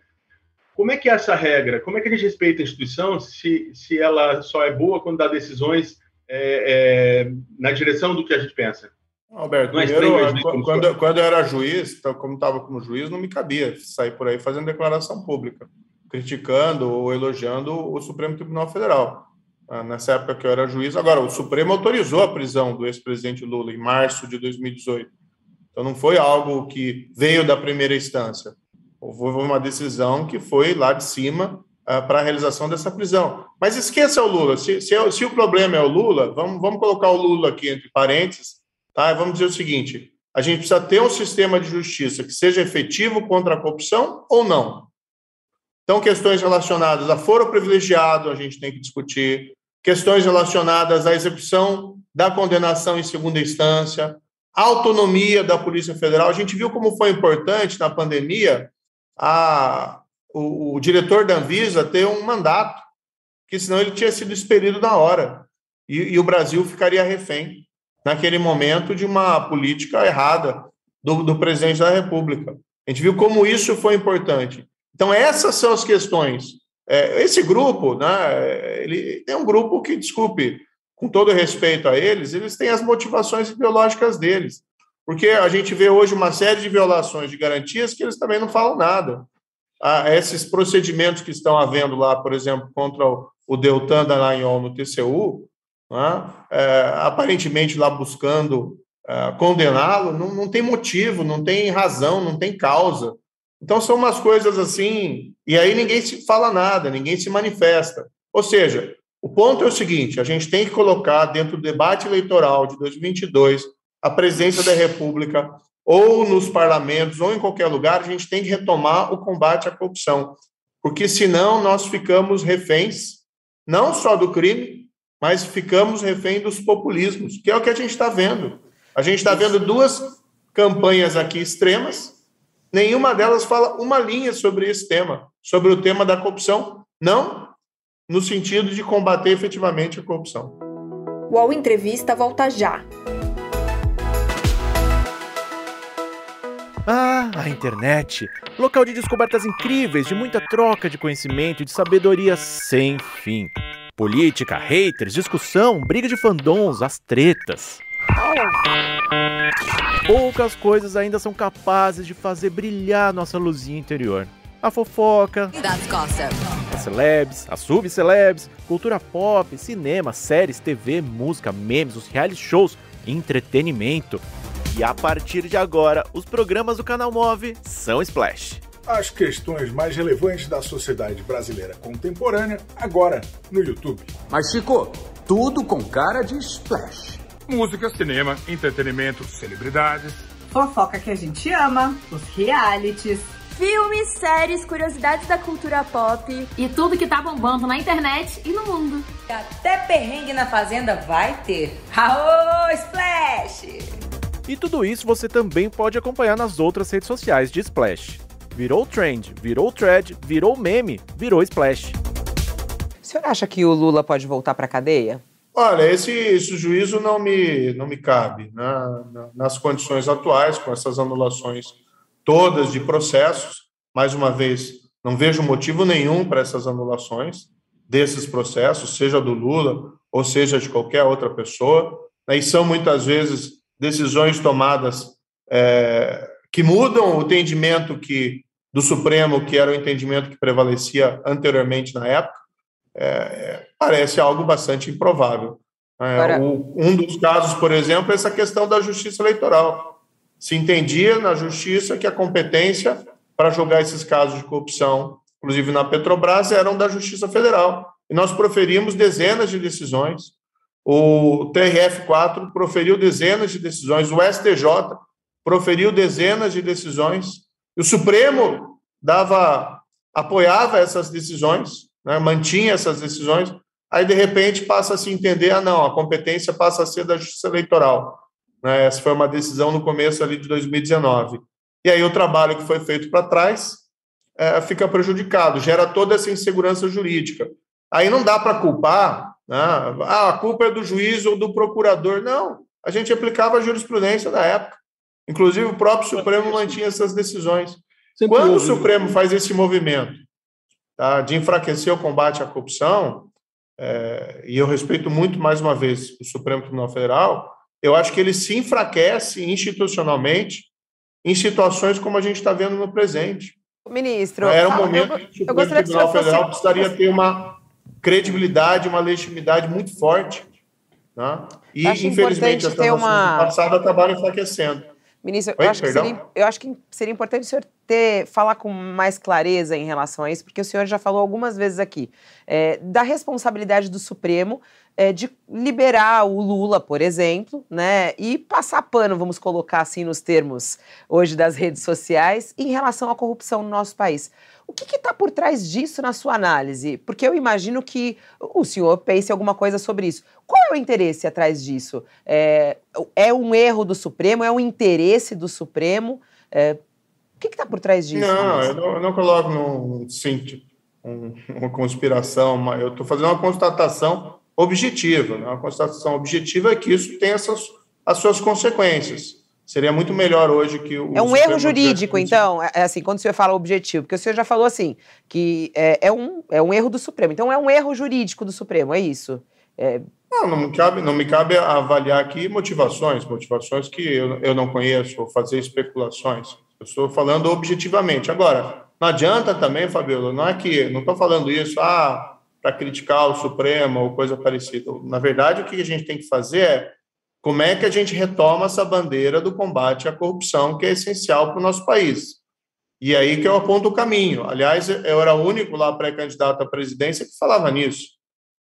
S5: Como é que é essa regra? Como é que a gente respeita a instituição se, se ela só é boa quando dá decisões é, é na direção do que a gente pensa?
S3: Alberto, é primeiro, quando, quando eu era juiz, então, como estava como juiz, não me cabia sair por aí fazendo declaração pública, criticando ou elogiando o Supremo Tribunal Federal. Ah, nessa época que eu era juiz, agora, o Supremo autorizou a prisão do ex-presidente Lula em março de 2018. Então, não foi algo que veio da primeira instância. Houve uma decisão que foi lá de cima uh, para a realização dessa prisão. Mas esqueça o Lula. Se, se, é se o problema é o Lula, vamos, vamos colocar o Lula aqui entre parênteses Tá? Vamos dizer o seguinte: a gente precisa ter um sistema de justiça que seja efetivo contra a corrupção ou não. Então, questões relacionadas a foro privilegiado, a gente tem que discutir, questões relacionadas à execução da condenação em segunda instância, autonomia da Polícia Federal. A gente viu como foi importante na pandemia a, o, o diretor da Anvisa ter um mandato, que senão ele tinha sido expelido na hora e, e o Brasil ficaria refém naquele momento de uma política errada do, do presidente da República. A gente viu como isso foi importante. Então, essas são as questões. É, esse grupo, né, ele é um grupo que, desculpe, com todo respeito a eles, eles têm as motivações ideológicas deles. Porque a gente vê hoje uma série de violações de garantias que eles também não falam nada. Ah, esses procedimentos que estão havendo lá, por exemplo, contra o, o Deltan Dallagnol no TCU? É, aparentemente lá buscando uh, condená-lo, não, não tem motivo, não tem razão, não tem causa. Então são umas coisas assim, e aí ninguém se fala nada, ninguém se manifesta. Ou seja, o ponto é o seguinte: a gente tem que colocar dentro do debate eleitoral de 2022 a presença da República ou nos parlamentos ou em qualquer lugar, a gente tem que retomar o combate à corrupção, porque senão nós ficamos reféns não só do crime, mas ficamos refém dos populismos, que é o que a gente está vendo. A gente está vendo duas campanhas aqui extremas, nenhuma delas fala uma linha sobre esse tema, sobre o tema da corrupção, não no sentido de combater efetivamente a corrupção.
S1: O UOL Entrevista volta já.
S6: Ah, a internet! Local de descobertas incríveis, de muita troca de conhecimento e de sabedoria sem fim. Política, haters, discussão, briga de fandons, as tretas. Poucas coisas ainda são capazes de fazer brilhar nossa luzinha interior. A fofoca, as celebs, as subcelebs, cultura pop, cinema, séries, TV, música, memes, os reality shows, entretenimento. E a partir de agora, os programas do canal Move são Splash
S7: as questões mais relevantes da sociedade brasileira contemporânea agora no YouTube.
S8: Mas Chico, tudo com cara de splash.
S7: Música, cinema, entretenimento, celebridades.
S9: Fofoca que a gente ama, os realities.
S10: Filmes, séries, curiosidades da cultura pop.
S11: E tudo que tá bombando na internet e no mundo.
S9: Até perrengue na fazenda vai ter. Aô, Splash!
S6: E tudo isso você também pode acompanhar nas outras redes sociais de Splash virou trend, virou thread, virou meme, virou splash.
S2: O senhor acha que o Lula pode voltar para a cadeia?
S3: Olha, esse, esse, juízo não me, não me cabe. Né? Nas condições atuais, com essas anulações todas de processos, mais uma vez, não vejo motivo nenhum para essas anulações desses processos, seja do Lula ou seja de qualquer outra pessoa. Né? E são muitas vezes decisões tomadas é, que mudam o entendimento que do Supremo, que era o entendimento que prevalecia anteriormente na época, é, parece algo bastante improvável. É, o, um dos casos, por exemplo, é essa questão da justiça eleitoral. Se entendia na justiça que a competência para julgar esses casos de corrupção, inclusive na Petrobras, eram da Justiça Federal. E nós proferimos dezenas de decisões. O TRF4 proferiu dezenas de decisões, o STJ proferiu dezenas de decisões o Supremo dava, apoiava essas decisões, né, mantinha essas decisões, aí de repente passa a se entender, ah não, a competência passa a ser da Justiça Eleitoral. Né, essa foi uma decisão no começo ali de 2019. E aí o trabalho que foi feito para trás é, fica prejudicado, gera toda essa insegurança jurídica. Aí não dá para culpar, né, ah, a culpa é do juiz ou do procurador. Não, a gente aplicava a jurisprudência da época. Inclusive, o próprio Supremo mantinha essas decisões. Sempre Quando o Supremo faz esse movimento tá, de enfraquecer o combate à corrupção, é, e eu respeito muito, mais uma vez, o Supremo Tribunal Federal, eu acho que ele se enfraquece institucionalmente em situações como a gente está vendo no presente.
S2: Ministro,
S3: era um momento eu, que o Supremo Tribunal Federal fosse... precisaria ter uma credibilidade, uma legitimidade muito forte. Né? E, infelizmente, as transações uma... do passado acabaram enfraquecendo.
S2: Ministro, Oi, eu, acho seria, eu, acho que seria, importante o senhor ter, falar com mais clareza em relação a isso, porque o senhor já falou algumas vezes aqui é, da responsabilidade do Supremo é, de liberar o Lula, por exemplo, né, e passar pano, vamos colocar assim nos termos hoje das redes sociais, em relação à corrupção no nosso país. O que está por trás disso na sua análise? Porque eu imagino que o senhor pense alguma coisa sobre isso. Qual é o interesse atrás disso? É, é um erro do Supremo? É um interesse do Supremo? É, o que está por trás disso?
S3: Não, eu não, eu não coloco num, sim, um, uma conspiração, eu estou fazendo uma constatação objetiva. Né? Uma constatação objetiva é que isso tem essas, as suas consequências. Seria muito melhor hoje que o.
S2: É um erro jurídico, então, é, é assim, quando o senhor fala objetivo, porque o senhor já falou assim, que é, é, um, é um erro do Supremo. Então é um erro jurídico do Supremo, é isso? É...
S3: Não, não me, cabe, não me cabe avaliar aqui motivações, motivações que eu, eu não conheço, ou fazer especulações. Eu estou falando objetivamente. Agora, não adianta também, Fabiola, não é que. Não estou falando isso, ah, para criticar o Supremo ou coisa parecida. Na verdade, o que a gente tem que fazer é como é que a gente retoma essa bandeira do combate à corrupção, que é essencial para o nosso país. E aí que eu aponto o caminho. Aliás, eu era o único lá pré-candidato à presidência que falava nisso.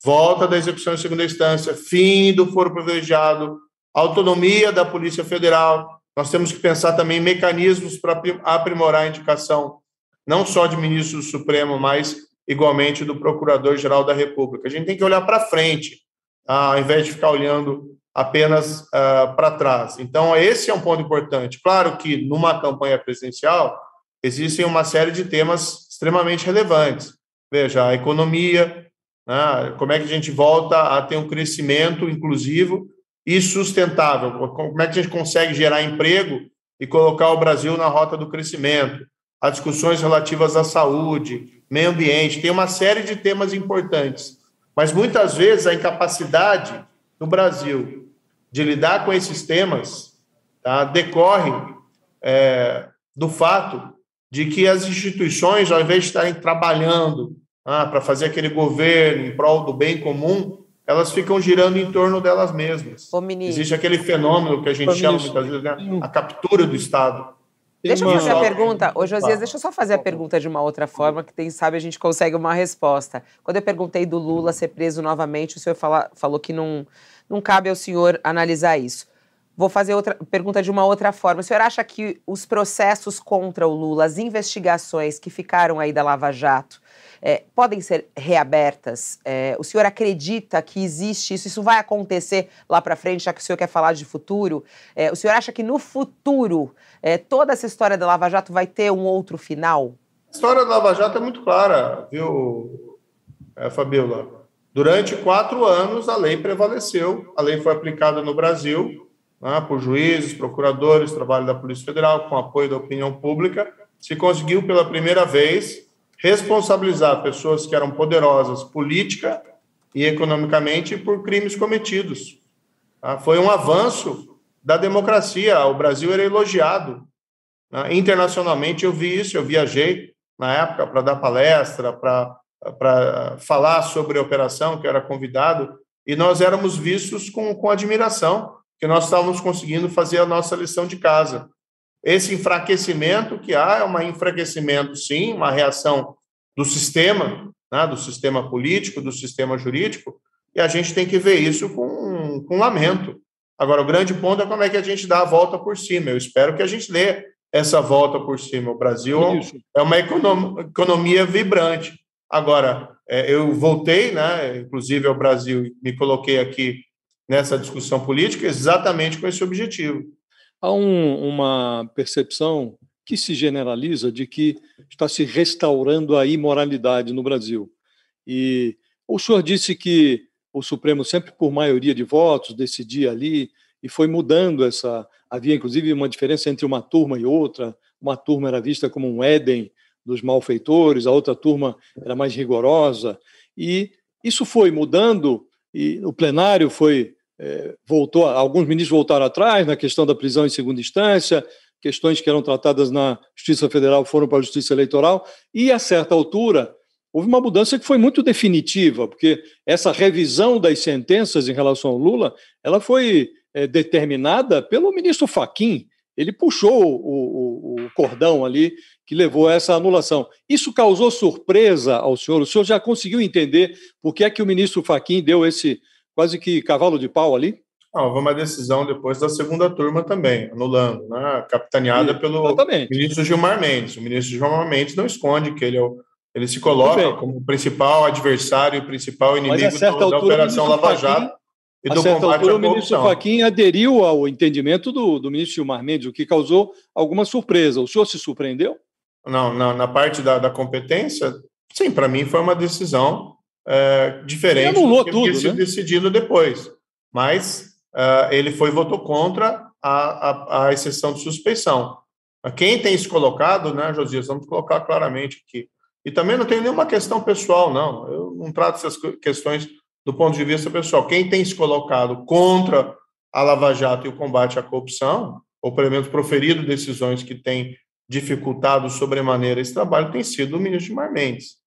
S3: Volta da execução em segunda instância, fim do foro privilegiado, autonomia da Polícia Federal. Nós temos que pensar também em mecanismos para aprimorar a indicação, não só de ministro do Supremo, mas igualmente do Procurador-Geral da República. A gente tem que olhar para frente, ao invés de ficar olhando apenas uh, para trás. Então, esse é um ponto importante. Claro que numa campanha presidencial existem uma série de temas extremamente relevantes. Veja, a economia, né, como é que a gente volta a ter um crescimento inclusivo e sustentável? Como é que a gente consegue gerar emprego e colocar o Brasil na rota do crescimento? As discussões relativas à saúde, meio ambiente, tem uma série de temas importantes. Mas muitas vezes a incapacidade do Brasil de lidar com esses temas tá, decorre é, do fato de que as instituições, ao invés de estarem trabalhando ah, para fazer aquele governo em prol do bem comum, elas ficam girando em torno delas mesmas. Ô, Existe aquele fenômeno que a gente Ô, chama muitas vezes né, a captura do Estado.
S2: Deixa eu fazer a pergunta. Ô, Josias, deixa eu só fazer a pergunta de uma outra forma, que quem sabe a gente consegue uma resposta. Quando eu perguntei do Lula ser preso novamente, o senhor fala, falou que não, não cabe ao senhor analisar isso. Vou fazer outra pergunta de uma outra forma. O senhor acha que os processos contra o Lula, as investigações que ficaram aí da Lava Jato, é, podem ser reabertas? É, o senhor acredita que existe isso? Isso vai acontecer lá para frente, já que o senhor quer falar de futuro? É, o senhor acha que no futuro é, toda essa história da Lava Jato vai ter um outro final?
S3: A história da Lava Jato é muito clara, viu, é, Fabiola? Durante quatro anos a lei prevaleceu, a lei foi aplicada no Brasil né, por juízes, procuradores, trabalho da Polícia Federal, com apoio da opinião pública, se conseguiu pela primeira vez responsabilizar pessoas que eram poderosas política e economicamente por crimes cometidos. Tá? Foi um avanço da democracia. O Brasil era elogiado. Né? Internacionalmente eu vi isso, eu viajei na época para dar palestra, para falar sobre a operação, que eu era convidado, e nós éramos vistos com, com admiração que nós estávamos conseguindo fazer a nossa lição de casa. Esse enfraquecimento que há é um enfraquecimento, sim, uma reação do sistema, né, do sistema político, do sistema jurídico, e a gente tem que ver isso com, com lamento. Agora, o grande ponto é como é que a gente dá a volta por cima. Eu espero que a gente dê essa volta por cima. O Brasil isso. é uma economia vibrante. Agora, é, eu voltei, né, inclusive ao Brasil, me coloquei aqui nessa discussão política exatamente com esse objetivo.
S4: Há um, uma percepção que se generaliza de que está se restaurando a imoralidade no Brasil. E o senhor disse que o Supremo, sempre por maioria de votos, decidia ali e foi mudando essa. Havia, inclusive, uma diferença entre uma turma e outra. Uma turma era vista como um Éden dos malfeitores, a outra turma era mais rigorosa. E isso foi mudando e o plenário foi é, voltou, alguns ministros voltaram atrás na questão da prisão em segunda instância, questões que eram tratadas na Justiça Federal foram para a Justiça Eleitoral, e a certa altura houve uma mudança que foi muito definitiva, porque essa revisão das sentenças em relação ao Lula, ela foi é, determinada pelo ministro Faquim, ele puxou o, o, o, cordão ali que levou a essa anulação. Isso causou surpresa ao senhor? O senhor já conseguiu entender por que é que o ministro Faquim deu esse quase que cavalo de pau ali?
S3: Não, houve uma decisão depois da segunda turma também, anulando, né? capitaneada Sim, pelo exatamente. ministro Gilmar Mendes. O ministro Gilmar Mendes não esconde que ele, é o, ele se coloca como principal adversário e principal inimigo da, da Operação Lava Jato.
S4: E do a certa altura, o ministro Fachin aderiu ao entendimento do, do ministro Gilmar Mendes, o que causou alguma surpresa. O senhor se surpreendeu?
S3: Não, não na parte da, da competência, sim, para mim foi uma decisão é, diferente
S4: do que tudo, sido
S3: né? decidido depois. Mas uh, ele foi votou contra a, a, a, exceção de suspeição. Quem tem se colocado, né, Josias, vamos colocar claramente aqui. E também não tem nenhuma questão pessoal, não. Eu não trato essas questões do ponto de vista pessoal. Quem tem se colocado contra a Lava Jato e o combate à corrupção, ou pelo menos proferido decisões que têm dificultado sobremaneira esse trabalho, tem sido o ministro Mar Mendes.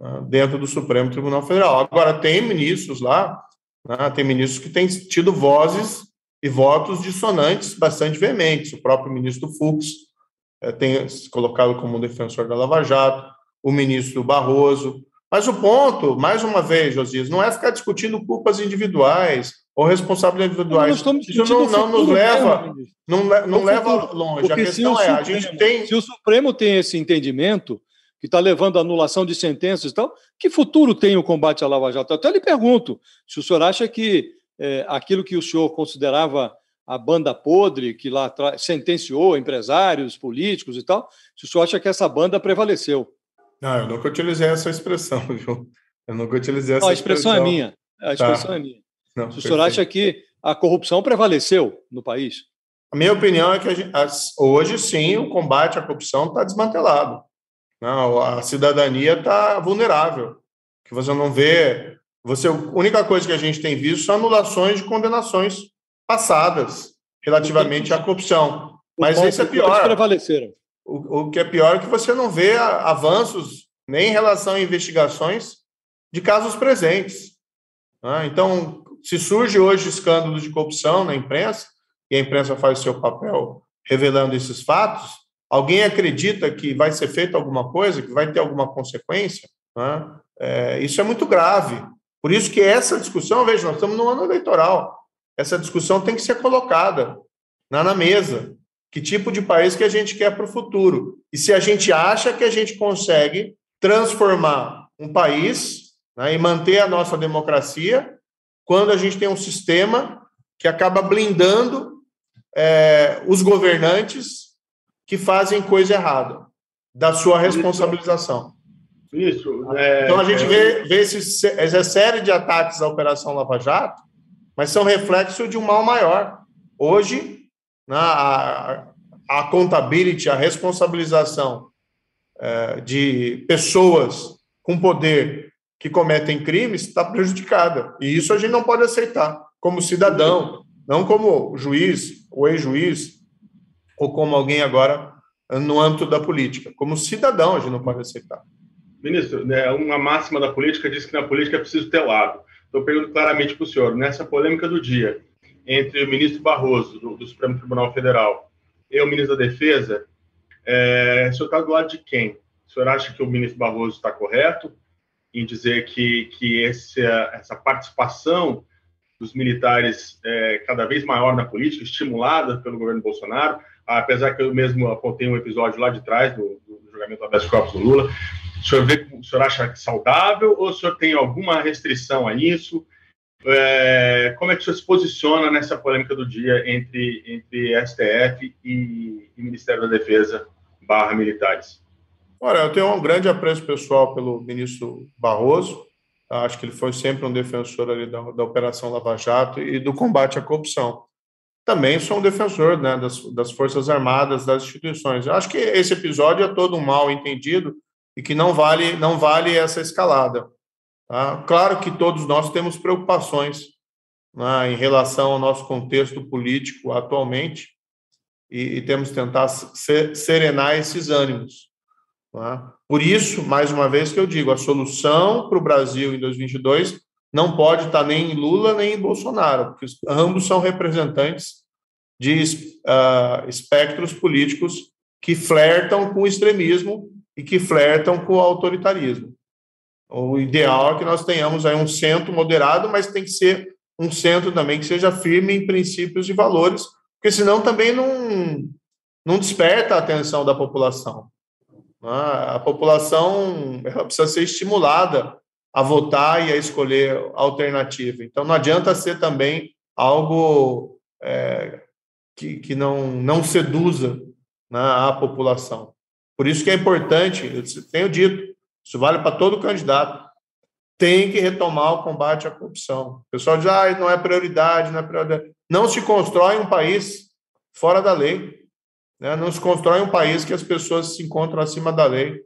S3: Né, dentro do Supremo Tribunal Federal. Agora, tem ministros lá, né, tem ministros que têm tido vozes e votos dissonantes bastante veementes. O próprio ministro Fux é, tem se colocado como defensor da Lava Jato, o ministro Barroso. Mas o ponto, mais uma vez, Josias, não é ficar discutindo culpas individuais ou responsabilidades individuais. Isso não, não nos leva, não, não leva longe.
S4: Porque
S3: a questão é,
S4: Supremo,
S3: a gente tem...
S4: Se o Supremo tem esse entendimento, que está levando à anulação de sentenças e tal, que futuro tem o combate à Lava Jato? Eu até lhe pergunto se o senhor acha que é, aquilo que o senhor considerava a banda podre, que lá sentenciou empresários, políticos e tal, se o senhor acha que essa banda prevaleceu?
S3: Não, eu nunca utilizei essa expressão, viu? Eu nunca utilizei essa
S4: Não, a expressão. é minha. A expressão tá. é minha. Não, se o senhor acha que a corrupção prevaleceu no país?
S3: A minha opinião é que gente, hoje sim o combate à corrupção está desmantelado. Não, a cidadania está vulnerável. Que você não vê. Você, a única coisa que a gente tem visto são anulações de condenações passadas relativamente à corrupção. Mas isso é pior.
S4: prevaleceram.
S3: O, o que é pior é que você não vê avanços nem em relação a investigações de casos presentes. Né? Então, se surge hoje escândalos de corrupção na imprensa, e a imprensa faz seu papel revelando esses fatos, alguém acredita que vai ser feita alguma coisa, que vai ter alguma consequência? Né? É, isso é muito grave. Por isso que essa discussão, veja, nós estamos no ano eleitoral, essa discussão tem que ser colocada na, na mesa. Que tipo de país que a gente quer para o futuro? E se a gente acha que a gente consegue transformar um país né, e manter a nossa democracia quando a gente tem um sistema que acaba blindando é, os governantes que fazem coisa errada, da sua responsabilização.
S5: Isso.
S3: É, então a gente é, vê, vê essa série de ataques à Operação Lava Jato, mas são reflexo de um mal maior. Hoje, a, a accountability, a responsabilização é, de pessoas com poder que cometem crimes está prejudicada. E isso a gente não pode aceitar como cidadão, não como juiz ou ex-juiz, ou como alguém agora no âmbito da política. Como cidadão, a gente não pode aceitar.
S5: Ministro, né, uma máxima da política diz que na política é preciso ter lado. Estou perguntando claramente para o senhor, nessa polêmica do dia entre o ministro Barroso, do, do Supremo Tribunal Federal, e o ministro da Defesa, é, o senhor está do lado de quem? O senhor acha que o ministro Barroso está correto em dizer que, que esse, essa participação dos militares é cada vez maior na política, estimulada pelo governo Bolsonaro, apesar que eu mesmo apontei um episódio lá de trás do, do julgamento do habeas corpus do Lula, o senhor, vê, o senhor acha saudável ou o senhor tem alguma restrição a isso? É, como é que o senhor se posiciona nessa polêmica do dia entre, entre STF e, e Ministério da Defesa barra militares?
S3: Olha, eu tenho um grande apreço pessoal pelo ministro Barroso. Acho que ele foi sempre um defensor ali da, da Operação Lava Jato e do combate à corrupção. Também sou um defensor né, das, das Forças Armadas, das instituições. Acho que esse episódio é todo um mal entendido e que não vale, não vale essa escalada. Tá? Claro que todos nós temos preocupações né, em relação ao nosso contexto político atualmente e, e temos que tentar serenar esses ânimos. Tá? Por isso, mais uma vez que eu digo, a solução para o Brasil em 2022 não pode estar nem em Lula nem em Bolsonaro, porque ambos são representantes de uh, espectros políticos que flertam com o extremismo e que flertam com o autoritarismo. O ideal é que nós tenhamos aí um centro moderado, mas tem que ser um centro também que seja firme em princípios e valores, porque senão também não, não desperta a atenção da população. Ah, a população precisa ser estimulada a votar e a escolher alternativa. Então, não adianta ser também algo é, que, que não, não seduza né, a população. Por isso que é importante, eu tenho dito, isso vale para todo candidato, tem que retomar o combate à corrupção. O pessoal diz, ah, não é prioridade, não é prioridade. Não se constrói um país fora da lei. Né? Não se constrói um país que as pessoas se encontram acima da lei,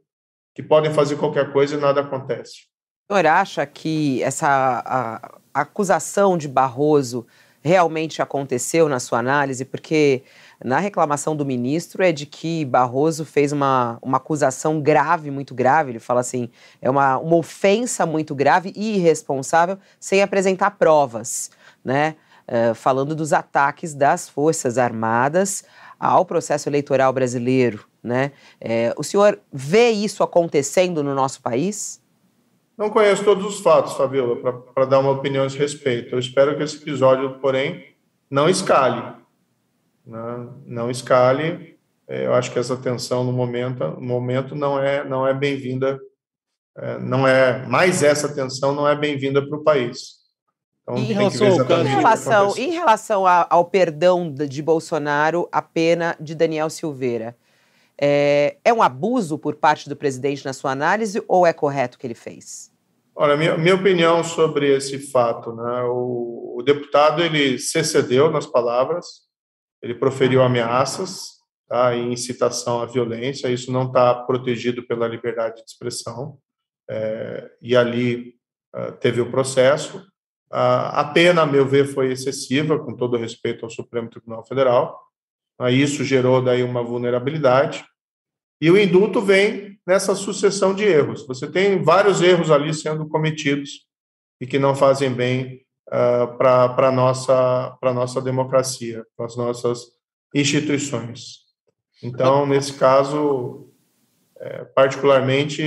S3: que podem fazer qualquer coisa e nada acontece.
S2: O senhor acha que essa a, a acusação de Barroso realmente aconteceu na sua análise? Porque na reclamação do ministro é de que Barroso fez uma, uma acusação grave, muito grave. Ele fala assim: é uma, uma ofensa muito grave e irresponsável sem apresentar provas, né? uh, falando dos ataques das Forças Armadas ao processo eleitoral brasileiro. Né? É, o senhor vê isso acontecendo no nosso país?
S3: Não conheço todos os fatos, Fabiola, para dar uma opinião a esse respeito. Eu espero que esse episódio, porém, não escale. Né? Não escale. É, eu acho que essa tensão no momento, no momento não é, não é bem-vinda. É, não é mais essa tensão não é bem-vinda para o país.
S2: Então, em, relação em relação, em relação ao perdão de Bolsonaro, a pena de Daniel Silveira, é, é, um abuso por parte do presidente na sua análise ou é correto o que ele fez?
S3: Olha, minha, minha opinião sobre esse fato, né? O, o, deputado ele se excedeu nas palavras, ele proferiu ameaças, tá? E incitação à violência. Isso não está protegido pela liberdade de expressão. É, e ali uh, teve o processo. Uh, a pena, a meu ver, foi excessiva, com todo respeito ao Supremo Tribunal Federal. Uh, isso gerou daí uma vulnerabilidade. E o indulto vem nessa sucessão de erros. Você tem vários erros ali sendo cometidos e que não fazem bem uh, para a nossa, nossa democracia, para as nossas instituições. Então, nesse caso, é, particularmente,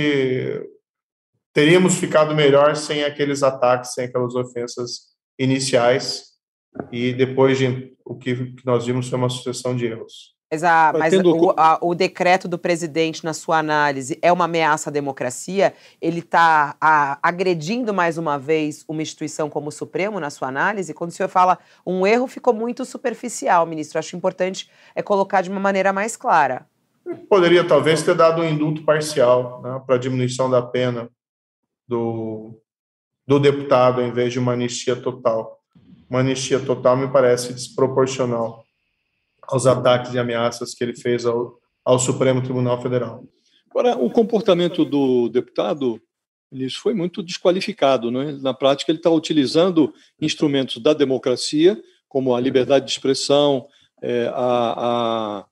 S3: teríamos ficado melhor sem aqueles ataques, sem aquelas ofensas iniciais, e depois de o que nós vimos foi uma sucessão de erros.
S2: Mas, a, mas o, a, o, decreto do presidente, na sua análise, é uma ameaça à democracia? Ele está agredindo mais uma vez uma instituição como o Supremo, na sua análise? Quando o senhor fala um erro, ficou muito superficial, ministro. Acho importante é colocar de uma maneira mais clara.
S3: Poderia, talvez, ter dado um indulto parcial né, para diminuição da pena do, do deputado, em vez de uma anistia total. Uma anistia total me parece desproporcional aos ataques e ameaças que ele fez ao, ao Supremo Tribunal Federal.
S4: Agora, o comportamento do deputado, isso foi muito desqualificado. Né? Na prática, ele está utilizando instrumentos da democracia, como a liberdade de expressão, é, a,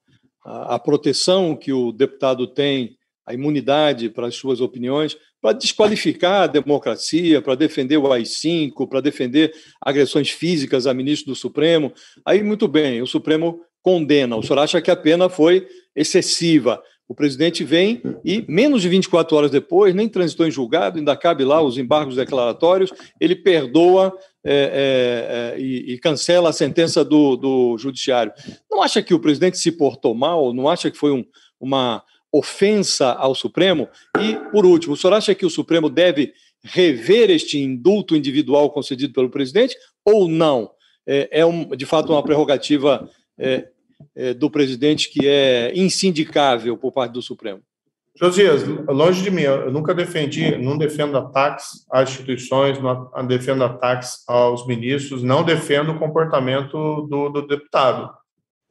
S4: a, a proteção que o deputado tem, a imunidade para as suas opiniões, para desqualificar a democracia, para defender o AI-5, para defender agressões físicas a ministro do Supremo. Aí, muito bem, o Supremo condena. O senhor acha que a pena foi excessiva. O presidente vem e, menos de 24 horas depois, nem transitou em julgado, ainda cabe lá os embargos declaratórios, ele perdoa é, é, é, e, e, cancela a sentença do, do judiciário. Não acha que o presidente se portou mal? Não acha que foi um, uma ofensa ao Supremo? E, por último, o senhor acha que o Supremo deve rever este indulto individual concedido pelo presidente ou não? É, é um, de fato uma prerrogativa é, é, do presidente que é insindicável por parte do Supremo?
S3: Josias, longe de mim, eu nunca defendi, não defendo ataques às instituições, não defendo ataques aos ministros, não defendo o comportamento do, do deputado.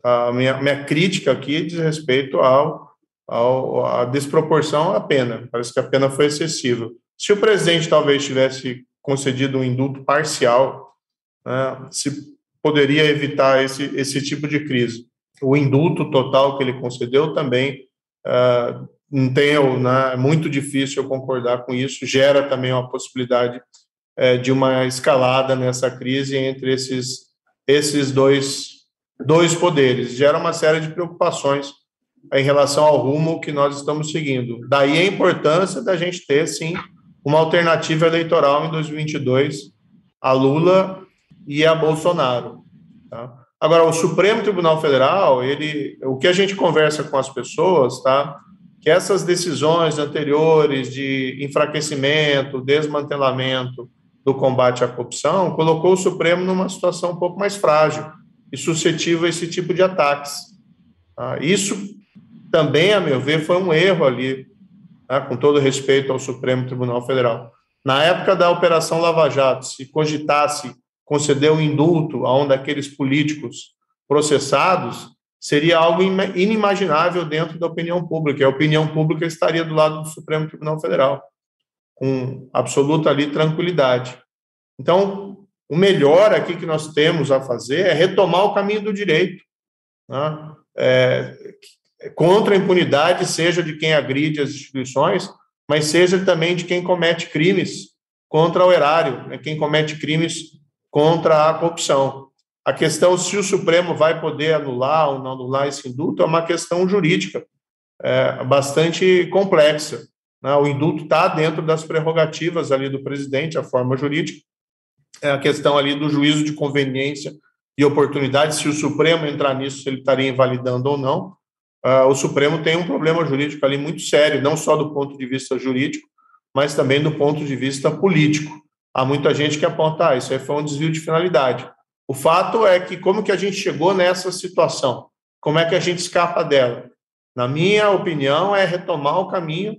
S3: A minha, minha crítica aqui diz respeito ao, ao, à desproporção à pena. Parece que a pena foi excessiva. Se o presidente talvez tivesse concedido um indulto parcial, né, se poderia evitar esse, esse tipo de crise. O indulto total que ele concedeu também uh, não tem, né, é muito difícil eu concordar com isso, gera também uma possibilidade uh, de uma escalada nessa crise entre esses, esses dois, dois poderes. Gera uma série de preocupações em relação ao rumo que nós estamos seguindo. Daí a importância da gente ter, sim, uma alternativa eleitoral em 2022 a Lula e a Bolsonaro. Tá? Agora, o Supremo Tribunal Federal, ele, o que a gente conversa com as pessoas, tá? Que essas decisões anteriores de enfraquecimento, desmantelamento do combate à corrupção, colocou o Supremo numa situação um pouco mais frágil e suscetível a esse tipo de ataques. Tá? Isso também, a meu ver, foi um erro ali, tá? com todo respeito ao Supremo Tribunal Federal. Na época da Operação Lava Jato, se cogitasse conceder um indulto a um daqueles políticos processados, seria algo inimaginável dentro da opinião pública. A opinião pública estaria do lado do Supremo Tribunal Federal, com absoluta ali tranquilidade. Então, o melhor aqui que nós temos a fazer é retomar o caminho do direito, né? é, contra a impunidade, seja de quem agride as instituições, mas seja também de quem comete crimes contra o erário, né? quem comete crimes contra a corrupção. A questão se o Supremo vai poder anular ou não anular esse indulto é uma questão jurídica é, bastante complexa. Né? O indulto está dentro das prerrogativas ali do presidente, a forma jurídica. É a questão ali do juízo de conveniência e oportunidade, se o Supremo entrar nisso, se ele estaria invalidando ou não. Uh, o Supremo tem um problema jurídico ali muito sério, não só do ponto de vista jurídico, mas também do ponto de vista político. Há muita gente que aponta, ah, isso aí foi um desvio de finalidade. O fato é que como que a gente chegou nessa situação? Como é que a gente escapa dela? Na minha opinião, é retomar o caminho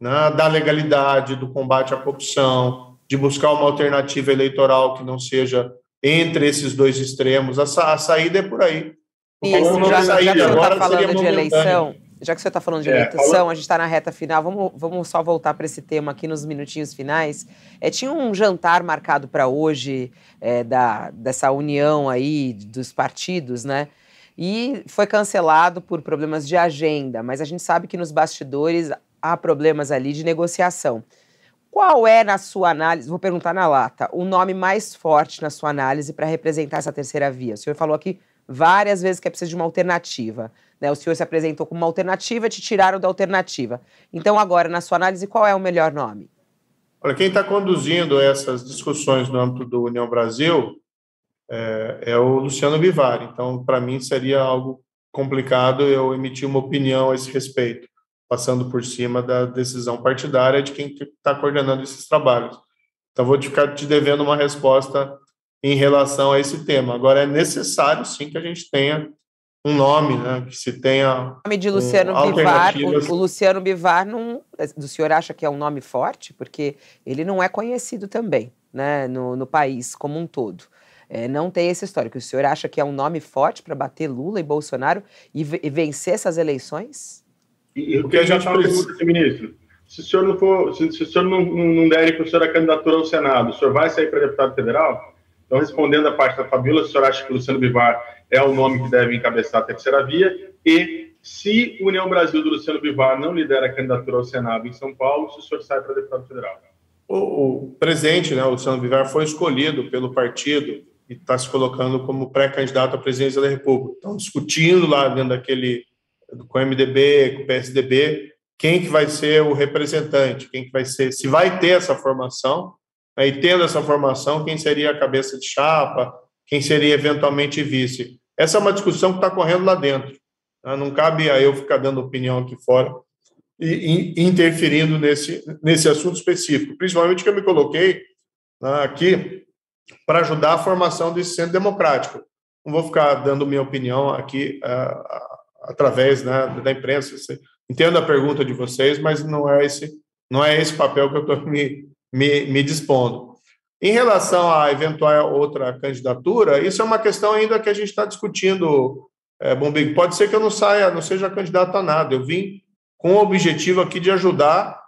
S3: né, da legalidade, do combate à corrupção, de buscar uma alternativa eleitoral que não seja entre esses dois extremos. A, sa a saída é por aí.
S2: Isso, já, já, que você está falando de eleição, já que você está falando de é, eleição, a gente está na reta final, vamos, vamos só voltar para esse tema aqui nos minutinhos finais. É, tinha um jantar marcado para hoje é, da, dessa união aí dos partidos, né? E foi cancelado por problemas de agenda, mas a gente sabe que nos bastidores há problemas ali de negociação. Qual é, na sua análise, vou perguntar na lata, o nome mais forte na sua análise para representar essa terceira via? O senhor falou aqui várias vezes que é preciso de uma alternativa. Né? O senhor se apresentou como uma alternativa, te tiraram da alternativa. Então, agora, na sua análise, qual é o melhor nome?
S3: Olha, quem está conduzindo essas discussões no âmbito do União Brasil é, é o Luciano Bivar. Então, para mim, seria algo complicado eu emitir uma opinião a esse respeito passando por cima da decisão partidária de quem está coordenando esses trabalhos. Então, vou ficar te devendo uma resposta em relação a esse tema. Agora, é necessário, sim, que a gente tenha um nome, né, que se tenha.
S2: O nome de Luciano um, Bivar, o, o, Luciano Bivar, não, o senhor acha que é um nome forte? Porque ele não é conhecido também, né, no, no país como um todo. É, não tem esse histórico. O senhor acha que é um nome forte para bater Lula e Bolsonaro e, e vencer essas eleições?
S5: E, o que a gente precisa, ministro, se o senhor não for, se, se o senhor não, não, não der para o senhor a candidatura ao Senado, o senhor vai sair para deputado federal? Então, respondendo a parte da Fabíola, o senhor acha que Luciano Bivar é o nome que deve encabeçar a terceira via? E se União Brasil do Luciano Bivar não lidera a candidatura ao Senado em São Paulo, se o senhor sai para deputado federal?
S3: O, o presidente, né, o Luciano Bivar, foi escolhido pelo partido e está se colocando como pré-candidato à presidência da República. Estão discutindo lá dentro daquele com o MDB, com o PSDB, quem que vai ser o representante, quem que vai ser, se vai ter essa formação, né, e tendo essa formação, quem seria a cabeça de chapa, quem seria eventualmente vice. Essa é uma discussão que está correndo lá dentro. Né? Não cabe a eu ficar dando opinião aqui fora e, e interferindo nesse, nesse assunto específico, principalmente que eu me coloquei né, aqui para ajudar a formação desse centro democrático. Não vou ficar dando minha opinião aqui uh, através né, da imprensa. Entendo a pergunta de vocês, mas não é esse, não é esse papel que eu estou me, me, me dispondo. Em relação à eventual outra candidatura, isso é uma questão ainda que a gente está discutindo, é, Bombig. Pode ser que eu não saia, não seja candidato a nada. Eu vim com o objetivo aqui de ajudar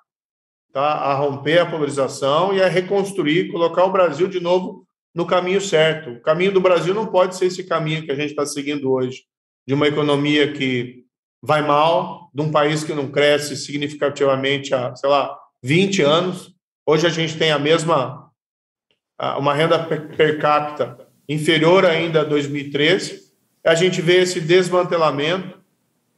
S3: tá, a romper a polarização e a reconstruir, colocar o Brasil de novo no caminho certo. O caminho do Brasil não pode ser esse caminho que a gente está seguindo hoje de uma economia que vai mal, de um país que não cresce significativamente há, sei lá, 20 anos. Hoje a gente tem a mesma, uma renda per capita inferior ainda a 2013. A gente vê esse desmantelamento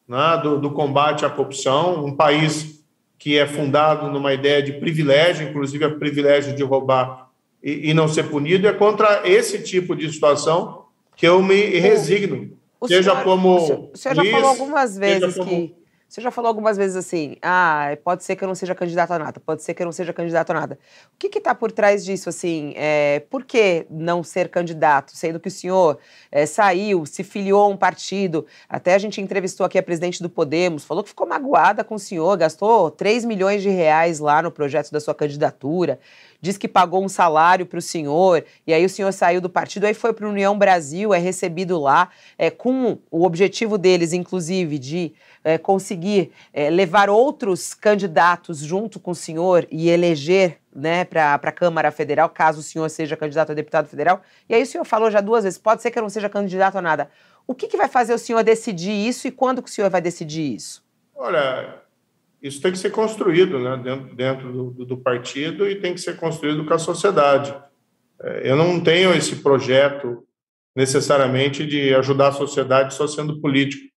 S3: né, do, do combate à corrupção, um país que é fundado numa ideia de privilégio, inclusive o privilégio de roubar e, e não ser punido. É contra esse tipo de situação que eu me resigno
S2: o seja senhor, como. O senhor, já falou algumas vezes que. Você já falou algumas vezes assim, ah, pode ser que eu não seja candidato a nada, pode ser que eu não seja candidato a nada. O que está por trás disso, assim? É, por que não ser candidato, sendo que o senhor é, saiu, se filiou a um partido, até a gente entrevistou aqui a presidente do Podemos, falou que ficou magoada com o senhor, gastou 3 milhões de reais lá no projeto da sua candidatura, diz que pagou um salário para o senhor, e aí o senhor saiu do partido, aí foi para a União Brasil, é recebido lá, é, com o objetivo deles, inclusive, de é, conseguir é, levar outros candidatos junto com o senhor e eleger né, para a Câmara Federal, caso o senhor seja candidato a deputado federal. E aí o senhor falou já duas vezes, pode ser que eu não seja candidato a nada. O que, que vai fazer o senhor decidir isso e quando que o senhor vai decidir isso?
S3: Olha, isso tem que ser construído né, dentro, dentro do, do, partido e tem que ser construído com a sociedade. É, eu não tenho esse projeto necessariamente de ajudar a sociedade só sendo político.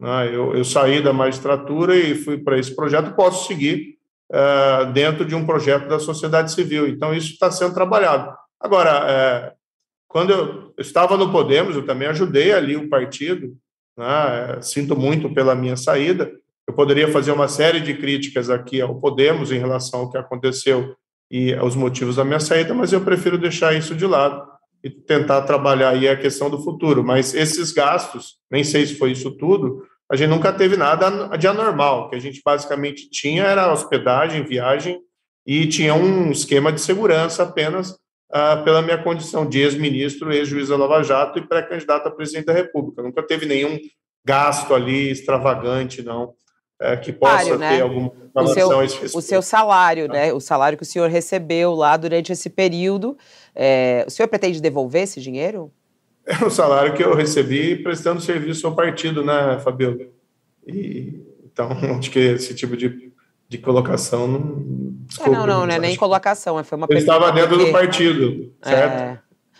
S3: Né? Eu, eu saí da magistratura e fui para esse projeto, posso seguir uh, dentro de um projeto da sociedade civil. Então, isso está sendo trabalhado. Agora, uh, quando eu estava no Podemos, eu também ajudei ali o partido, né? sinto muito pela minha saída. Eu poderia fazer uma série de críticas aqui ao Podemos em relação ao que aconteceu e aos motivos da minha saída, mas eu prefiro deixar isso de lado e tentar trabalhar aí a questão do futuro. Mas esses gastos, nem sei se foi isso tudo, a gente nunca teve nada de anormal. O que a gente basicamente tinha era hospedagem, viagem e tinha um esquema de segurança apenas uh, pela minha condição de ex-ministro, ex-juiz da Lava Jato e pré-candidato a presidente da República. Nunca teve nenhum gasto ali extravagante, não, é, que possa
S2: Sário, né?
S3: ter alguma
S2: o seu, o seu salário, né? O salário que o senhor recebeu lá durante esse período. É, o senhor pretende devolver esse dinheiro?
S3: É o salário que eu recebi prestando serviço ao partido, né, Fabio? E, então, acho que esse tipo de, de colocação não.
S2: Desculpa, é, não, não, não é nem colocação, foi uma
S3: Eu estava dentro porque... do partido, certo? É...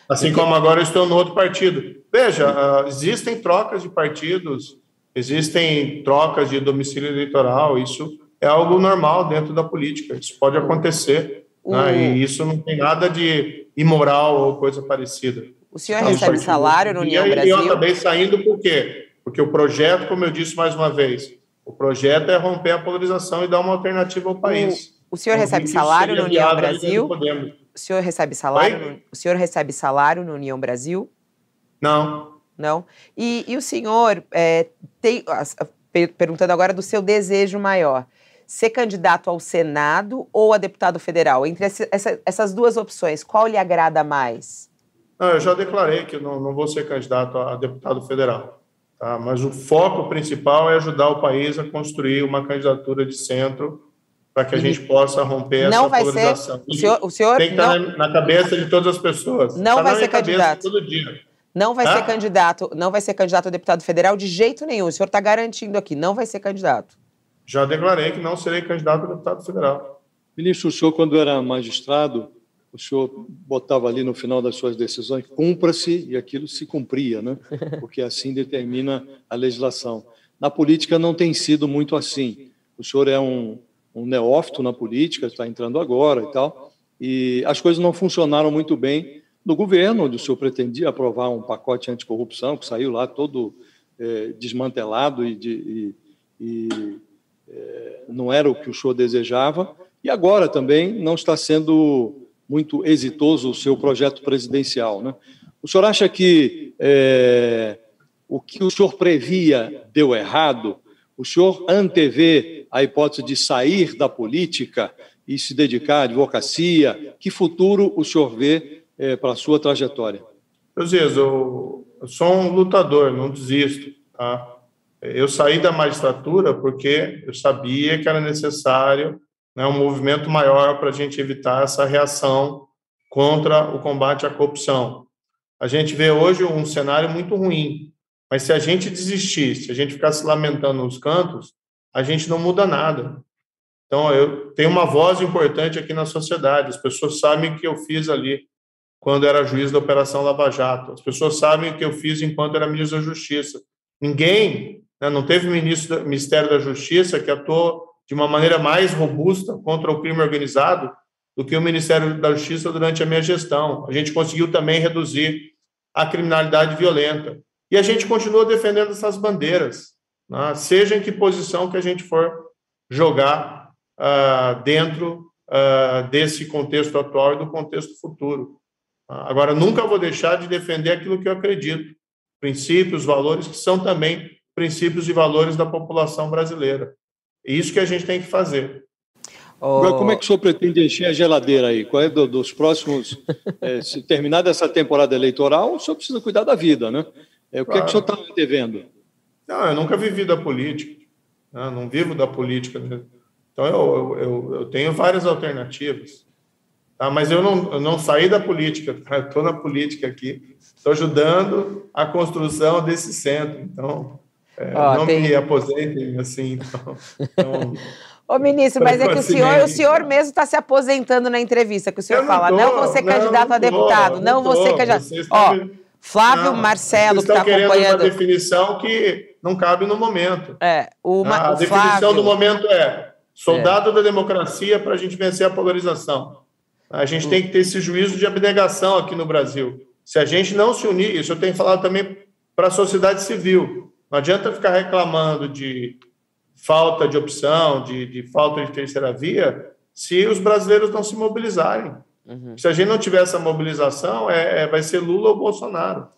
S3: Assim como agora eu estou no outro partido. Veja, uh, existem trocas de partidos, existem trocas de domicílio eleitoral, isso é algo normal dentro da política, isso pode acontecer, né? e isso não tem nada de imoral ou coisa parecida.
S2: O senhor então, recebe salário no União
S3: e,
S2: Brasil?
S3: E eu acabei saindo por quê? Porque o projeto, como eu disse mais uma vez, o projeto é romper a polarização e dar uma alternativa ao país.
S2: O, o senhor então, recebe salário no União Brasil? O senhor recebe salário? No, o senhor recebe salário no União Brasil?
S3: Não.
S2: Não. E, e o senhor é, tem, perguntando agora do seu desejo maior, ser candidato ao Senado ou a deputado federal? Entre essa, essas duas opções, qual lhe agrada mais?
S3: Não, eu já declarei que não, não vou ser candidato a deputado federal. Tá? Mas o foco principal é ajudar o país a construir uma candidatura de centro para que a gente possa romper
S2: não
S3: essa
S2: vai
S3: polarização.
S2: Ser, o senhor, o senhor
S3: tem que
S2: não,
S3: estar na, na cabeça de todas as pessoas.
S2: Não
S3: tá
S2: vai ser candidato.
S3: Todo dia.
S2: Não vai ser candidato, não vai ser candidato a deputado federal de jeito nenhum. O senhor está garantindo aqui, não vai ser candidato.
S3: Já declarei que não serei candidato a deputado federal.
S4: Ministro, o senhor, quando era magistrado, o senhor botava ali no final das suas decisões, cumpra-se, e aquilo se cumpria, né? porque assim determina a legislação. Na política não tem sido muito assim. O senhor é um, um neófito na política, está entrando agora e tal, e as coisas não funcionaram muito bem no governo, onde o senhor pretendia aprovar um pacote anticorrupção, que saiu lá todo é, desmantelado e, de, e, e é, não era o que o senhor desejava, e agora também não está sendo muito exitoso o seu projeto presidencial. Né? O senhor acha que é, o que o senhor previa deu errado? O senhor antevê a hipótese de sair da política e se dedicar à advocacia? Que futuro o senhor vê é, para a sua trajetória?
S3: Josias, eu, eu sou um lutador, não desisto. Tá? Eu saí da magistratura porque eu sabia que era necessário né, um movimento maior para a gente evitar essa reação contra o combate à corrupção. A gente vê hoje um cenário muito ruim, mas se a gente desistir, se a gente ficar se lamentando nos cantos, a gente não muda nada. Então, eu tenho uma voz importante aqui na sociedade, as pessoas sabem o que eu fiz ali quando era juiz da Operação Lava Jato, as pessoas sabem o que eu fiz enquanto era ministro da Justiça. Ninguém, né, não teve ministro, Ministério da Justiça que atuou de uma maneira mais robusta contra o crime organizado do que o Ministério da Justiça durante a minha gestão. A gente conseguiu também reduzir a criminalidade violenta. E a gente continua defendendo essas bandeiras, né? seja em que posição que a gente for jogar uh, dentro uh, desse contexto atual e do contexto futuro. Agora, nunca vou deixar de defender aquilo que eu acredito, princípios, valores que são também princípios e valores da população brasileira. É isso que a gente tem que fazer.
S4: Agora, como é que o senhor pretende encher a geladeira aí? Qual é do, dos próximos. É, se terminar essa temporada eleitoral, o senhor precisa cuidar da vida, né? É, o que, claro. é que o senhor está devendo?
S3: Não, eu nunca vivi da política. Né? Não vivo da política. Então, eu, eu, eu tenho várias alternativas. Tá? Mas eu não, eu não saí da política, estou na política aqui. Estou ajudando a construção desse centro. Então, é, Ó, não tem... me aposentem assim. Então, então
S2: Ô, ministro, mas é que o senhor, o senhor mesmo está se aposentando na entrevista, que o senhor não fala, tô, não vou ser candidato não a deputado, não, não vou ser candidato. Ó, Flávio não, Marcelo,
S3: que está acompanhando. uma definição que não cabe no momento.
S2: É, o,
S3: a definição Flávio... do momento é soldado é. da democracia para a gente vencer a polarização. A gente hum. tem que ter esse juízo de abnegação aqui no Brasil. Se a gente não se unir, isso eu tenho falado também para a sociedade civil. Não adianta ficar reclamando de falta de opção, de, de falta de terceira via, se os brasileiros não se mobilizarem. Uhum. Se a gente não tiver essa mobilização, é, é, vai ser Lula ou Bolsonaro.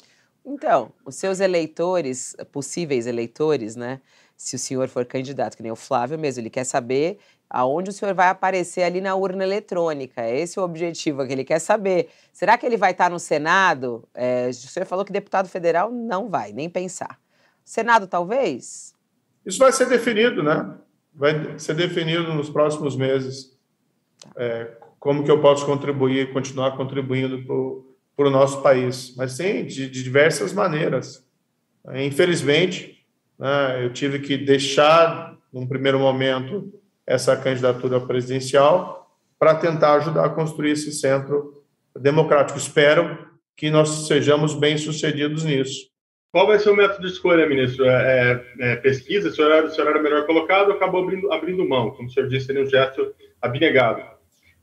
S2: Então, os seus eleitores, possíveis eleitores, né? Se o senhor for candidato, que nem o Flávio mesmo, ele quer saber aonde o senhor vai aparecer ali na urna eletrônica. Esse é o objetivo que ele quer saber. Será que ele vai estar no Senado? É, o senhor falou que deputado federal não vai, nem pensar. Senado, talvez?
S3: Isso vai ser definido, né? Vai ser definido nos próximos meses. É, como que eu posso contribuir, continuar contribuindo para o nosso país. Mas sim, de, de diversas maneiras. Infelizmente, né, eu tive que deixar, num primeiro momento, essa candidatura presidencial para tentar ajudar a construir esse centro democrático. Espero que nós sejamos bem-sucedidos nisso.
S5: Qual vai ser o método de escolha, ministro? É, é, é pesquisa? O senhor, era, o senhor era melhor colocado acabou abrindo, abrindo mão? Como o senhor disse, seria um gesto abnegado.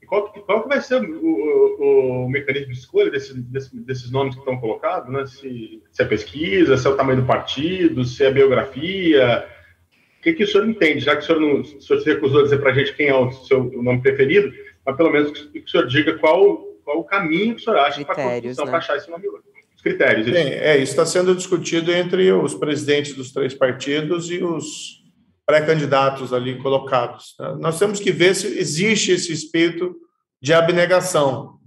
S5: E qual, qual que vai ser o, o, o mecanismo de escolha desse, desse, desses nomes que estão colocados? Né? Se, se, é pesquisa, se é o tamanho do partido, se é biografia? O que, que o senhor entende? Já que o senhor, não, o senhor se recusou a dizer para a gente quem é o seu o nome preferido, mas pelo menos que, o senhor diga qual, qual o caminho que o senhor acha para a Constituição né? para achar esse nome hoje os critérios.
S3: Isso. Bem, é, isso está sendo discutido entre os presidentes dos três partidos e os pré-candidatos ali colocados. Né? Nós temos que ver se existe esse espírito de abnegação.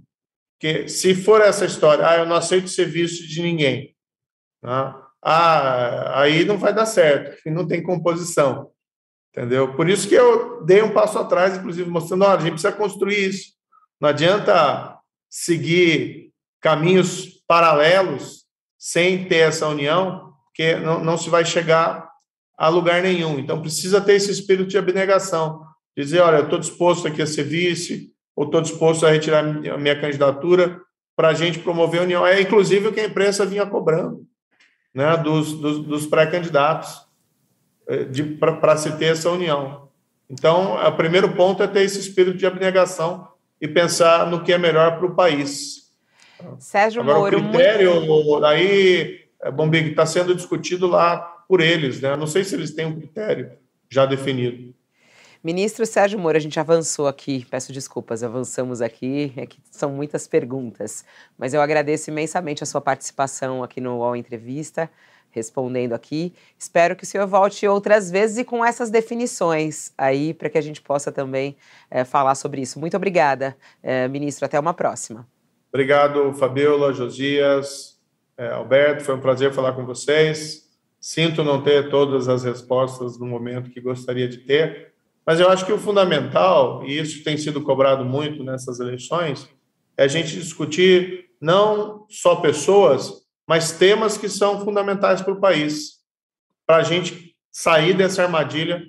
S3: Que se for essa história, ah, eu não aceito ser visto de ninguém, né? Ah, aí não vai dar certo, não tem composição, entendeu? Por isso que eu dei um passo atrás, inclusive mostrando, olha, a gente precisa construir isso. Não adianta seguir caminhos paralelos sem ter essa união, que não, não se vai chegar a lugar nenhum. Então, precisa ter esse espírito de abnegação. Dizer, olha, eu estou disposto aqui a ser vice, ou estou disposto a retirar a minha candidatura para a gente promover a união. É, inclusive, o que a imprensa vinha cobrando né, dos, dos, dos pré-candidatos eh, para se ter essa união. Então, o primeiro ponto é ter esse espírito de abnegação e pensar no que é melhor para o país.
S2: Sérgio
S3: Agora,
S2: Moro.
S3: O critério, muito... aí, é, Bombig, está sendo discutido lá por eles, né? Não sei se eles têm um critério já definido.
S2: Ministro Sérgio Moro, a gente avançou aqui, peço desculpas, avançamos aqui, é que são muitas perguntas, mas eu agradeço imensamente a sua participação aqui no UOL Entrevista, respondendo aqui. Espero que o senhor volte outras vezes e com essas definições aí, para que a gente possa também é, falar sobre isso. Muito obrigada, é, ministro, até uma próxima.
S3: Obrigado, Fabiola, Josias, é, Alberto, foi um prazer falar com vocês. Sinto não ter todas as respostas no momento que gostaria de ter, mas eu acho que o fundamental, e isso tem sido cobrado muito nessas eleições, é a gente discutir não só pessoas, mas temas que são fundamentais para o país, para a gente sair dessa armadilha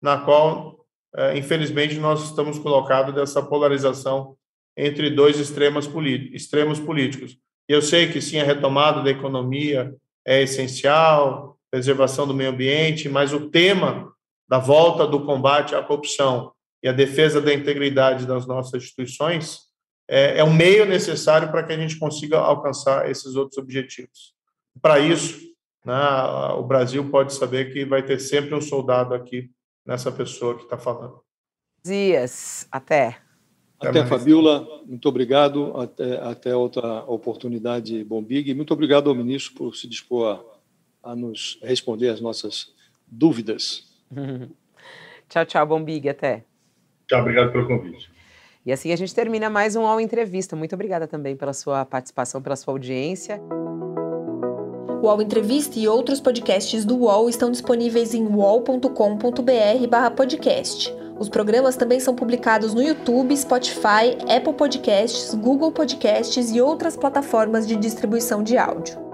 S3: na qual, é, infelizmente, nós estamos colocados dessa polarização entre dois extremos, extremos políticos. E eu sei que sim, a retomada da economia é essencial, preservação do meio ambiente, mas o tema da volta do combate à corrupção e a defesa da integridade das nossas instituições é, é um meio necessário para que a gente consiga alcançar esses outros objetivos. Para isso, né, o Brasil pode saber que vai ter sempre um soldado aqui nessa pessoa que está falando.
S2: Dias, até.
S4: Até, até Fabiola, muito obrigado. Até, até outra oportunidade, Bombig. Muito obrigado ao ministro por se dispor a, a nos responder as nossas dúvidas.
S2: tchau, tchau, Bombig. Até.
S5: Tchau, obrigado pelo convite.
S2: E assim a gente termina mais um UOL Entrevista. Muito obrigada também pela sua participação, pela sua audiência.
S1: O UOL Entrevista e outros podcasts do UOL estão disponíveis em uol.com.br/podcast. Os programas também são publicados no YouTube, Spotify, Apple Podcasts, Google Podcasts e outras plataformas de distribuição de áudio.